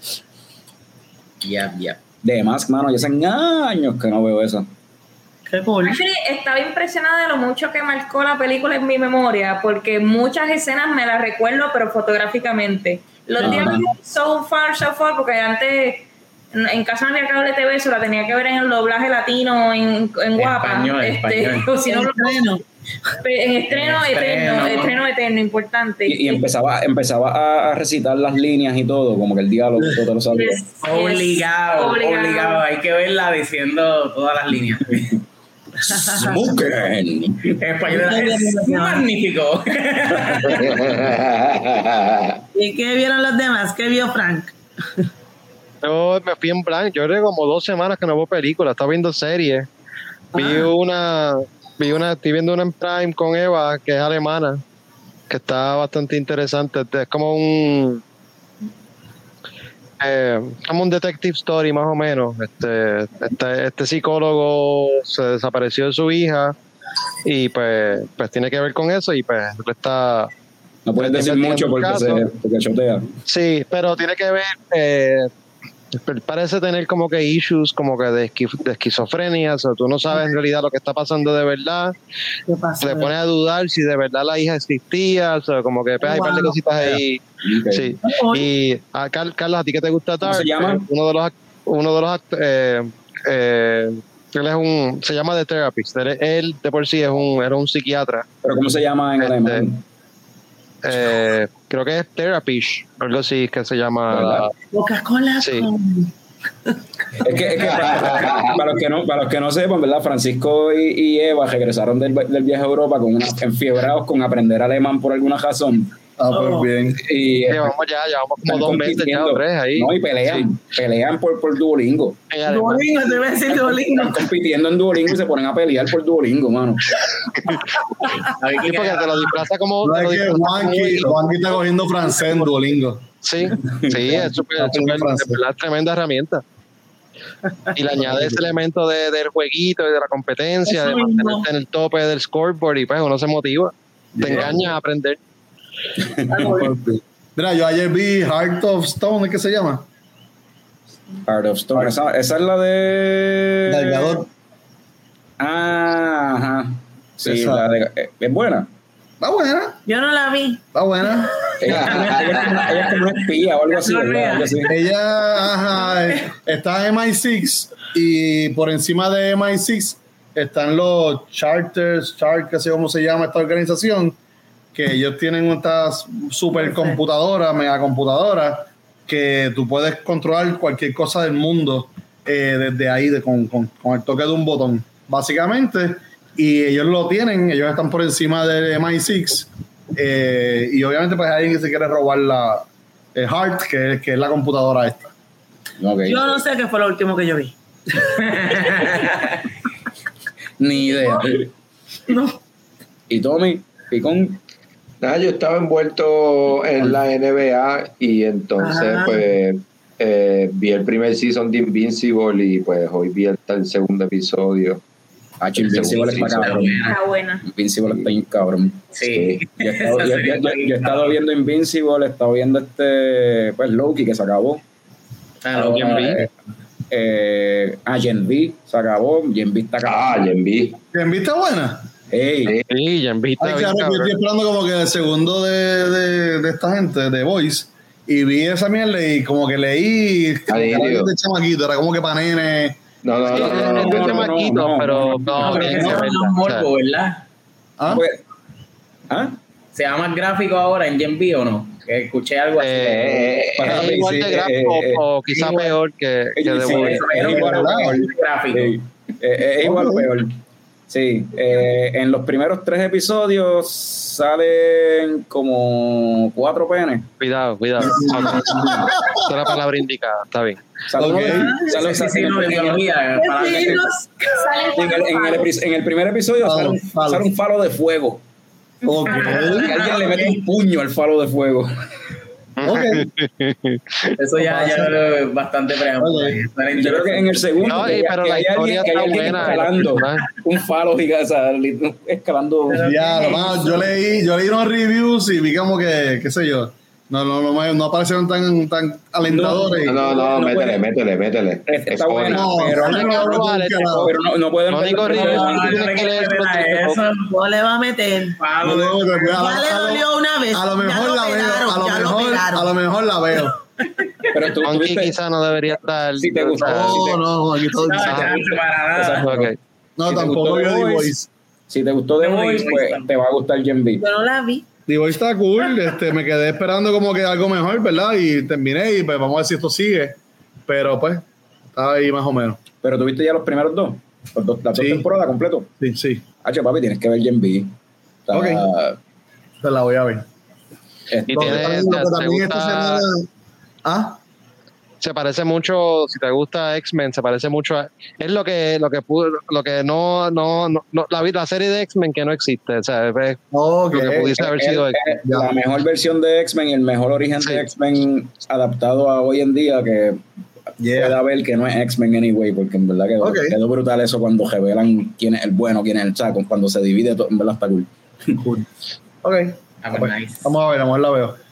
Ya, ya. De más, mano, ya hacen años que no veo eso. Qué cool. Actually, estaba impresionada de lo mucho que marcó la película en mi memoria, porque muchas escenas me las recuerdo, pero fotográficamente. Los Ajá. diálogos so far, so far, porque antes en en casa no había cable TV, eso la tenía que ver en el doblaje latino, en, en guapa. Español, este, español. si no, El lo- estreno. en estreno, Estreno. eterno, estreno eterno, importante. Y, y empezaba, empezaba a, a recitar las líneas y todo, como que el diálogo, todo te lo sabía. Yes, yes. Obligado, obligado, Hay que verla diciendo todas las líneas. Smoking. Español es magnífico. ¿Y qué vieron los demás? ¿Qué vio Frank? Yo me fui en blanco. Yo que como dos semanas que no veo películas. Estaba viendo series. Vi Ah. una, vi una, estoy viendo una en Prime con Eva, que es alemana, que está bastante interesante. Es como un eh, como un detective story más o menos. Este, este, este psicólogo se desapareció de su hija y pues, pues tiene que ver con eso y pues está No puedes decir mucho porque, se, porque chotea. Sí, pero tiene que ver, eh, parece tener como que issues como que de, esqui- de esquizofrenia, o sea, tú no sabes en realidad lo que está pasando de verdad, ¿Qué pasa? te pone a dudar si de verdad la hija existía, o sea, como que pues, hay un par de cositas ahí, sí. Y a Car- Carlos, ¿a ti qué te gusta ¿Cómo se llama? Uno de los, uno de los eh, eh, él es un, se llama The Therapist, él, él de por sí es un, era un psiquiatra, Pero ¿cómo se llama en Este, alemán? Eh, creo que es Therapist, algo así que se llama Coca-Cola Sí. Es que, es que para, para los que no, para los que no sepan, ¿verdad? Francisco y, y Eva regresaron del, del viaje a Europa con una, enfiebrados con aprender alemán por alguna razón. Ah, pues bien. Y Llevamos ya, llevamos como están dos meses ya, o tres ahí. No, y pelean, pelean por, por Duolingo. Duolingo, te voy a decir Duolingo. Están compitiendo en Duolingo y se ponen a pelear por Duolingo, mano. Sí, porque te lo disfraza como. No es que Juanqui, está cogiendo francés en Duolingo. Sí, sí, es súper, tremenda herramienta. Y le añade ese elemento de, del jueguito y de la competencia, Eso de mismo. mantenerte en el tope del scoreboard y pues uno se motiva. Te Yeah. engaña a aprender. Mira, yo ayer vi Heart of Stone, ¿qué se llama? Heart of Stone. Esa, esa es la de. Delgador. Ah, ajá. Sí, Esa. la de, eh, es buena. Está buena, Yo no la vi. está buena. Ella, ella es como, ella es como una espía o algo así. Ella ajá, está en MI6 y por encima de MI6 están los charters, chart, que sé cómo se llama esta organización, que ellos tienen esta supercomputadora, mega computadora, que tú puedes controlar cualquier cosa del mundo eh, desde ahí, de, con, con- con el toque de un botón, básicamente. Y ellos lo tienen, ellos están por encima de MI6. eh, y obviamente, pues hay alguien que se quiere robar la el Heart, que, es- que es la computadora esta. Yo no sé qué fue lo último que yo vi. Ni idea. No. Y Tommy, Picón. Nada, yo estaba envuelto en la NBA y entonces Ajá. pues eh, vi el primer season de Invincible y pues hoy vi el, el segundo episodio. Ah, Invincible está cabrón. Está buena. Invincible está bien cabrón. Sí. Yo he estado, yo- yo- yo- yo he estado viendo Invincible, he estado viendo este, pues Loki que se acabó. Ah, lo que Ahora, vi. eh, eh, ah, Gen V se acabó, Gen V está Ah, cabrón. Gen V. ¿En vista buena? Ey, Sí, ya en vista. Ay, claro, yo estoy esperando como que el segundo de, de, de esta gente, de Voice, y vi esa mierda y como que leí de chamaquito, era como que para nene. No, no, no, no, no, es no, de no, chamaquito, no, no, pero no, no, de sea, morbo, ¿verdad? ¿Ah? pues, ¿ah? ¿Sea más gráfico ahora en Gen V o no? Que escuché algo así. eh, Para es igual sí, de eh, gráfico eh, o quizá peor que, que sí, Voice. es igual, peor. es eh, es igual peor. Sí, eh, en los primeros tres episodios salen como cuatro penes. Cuidado, cuidado. Esa es la palabra indicada, está bien. En el primer- episodio Falo, sale un, falo. sale un falo de fuego. Alguien le mete un puño al falo de fuego. Ok. Eso ya, ya es bastante preámbulo. Ok. Suena Yo creo que en el segundo No, que, pero que la hay historia alguien, que hay está buena, escalando un falo gigante, escalando. Ya, lo más, yo leí, yo leí unos reviews y vi como que, qué sé yo, no, no, no, no aparecieron tan, tan alentadores. No, no, No no, métele, puede. métele, métele. Está Es buena, No, pero, no, no, no, no, no, pero no, no pueden No, primeros- no, le va a meter. no, no, no, a lo- Ya le dolió una vez. A lo mejor la veo, a lo mejor, operaron. a lo mejor la veo. Pero tú Monkey tuviste- quizá no debería estar. Si te gustó. No, no, aquí todo. No, Ah. No, tampoco The The Voice. Si te gustó The The Voice, pues Voice. te va a gustar Gen V. Yo no la vi. Voice está cool, este, me quedé esperando como que algo mejor, ¿verdad? Y terminé y pues vamos a ver si esto sigue. Pero pues, estaba ahí más o menos. Pero tuviste ya los primeros dos. Los dos las dos Sí. temporadas completo. Sí, sí. Hacho, papi, tienes que ver Gen. O sea, Ok. Te la voy a ver. este, Y Lo que tiene- también- esta semana- ¿Ah? Se parece mucho, si te gusta X-Men, se parece mucho a, es lo que lo que pudo, lo que no no, no, la, la serie de X-Men que no existe, o sea, es lo que pudiese haber Es- sido es X-Men. la mejor versión de X-Men y el mejor origen Sí. de X-Men adaptado a hoy en día que Yeah. pueda ver que no es X-Men anyway, porque en verdad quedó, Ok. quedó brutal eso cuando revelan quién es el bueno, quién es el chaco, cuando se divide todo, en verdad está cool. Cool. Ok. Ah, pues, nice. Vamos a ver, vamos a ver, la veo.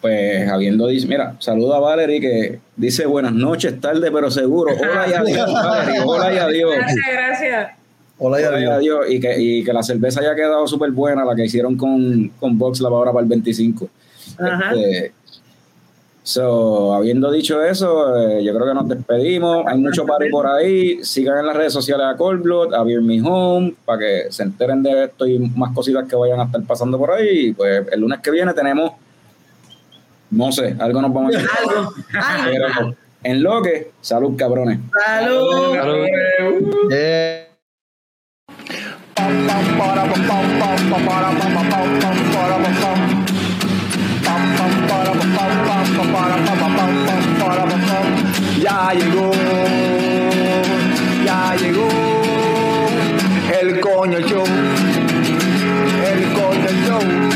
Pues habiendo dicho, mira, saluda a Valerie que dice buenas noches, tarde pero seguro. Hola y adiós, Valerie, hola y adiós. Gracias, gracias. Hola y Hola y adiós. adiós. Y que, y que la cerveza haya quedado súper buena, la que hicieron con, con Box la ahora para el 25. Ajá. Este, so, habiendo dicho eso, eh, yo creo que nos despedimos. Hay mucho party por ahí. Sigan en las redes sociales a Cold Blood, a Beer Me Home, para que se enteren de esto y más cositas que vayan a estar pasando por ahí. Y pues el lunes que viene tenemos, no sé, algo nos vamos a decir. Algo. Ay, Pero en lo que, salud cabrones. salud. Salud. Yeah. Ya llegó, ya llegó el coño show, el coño show.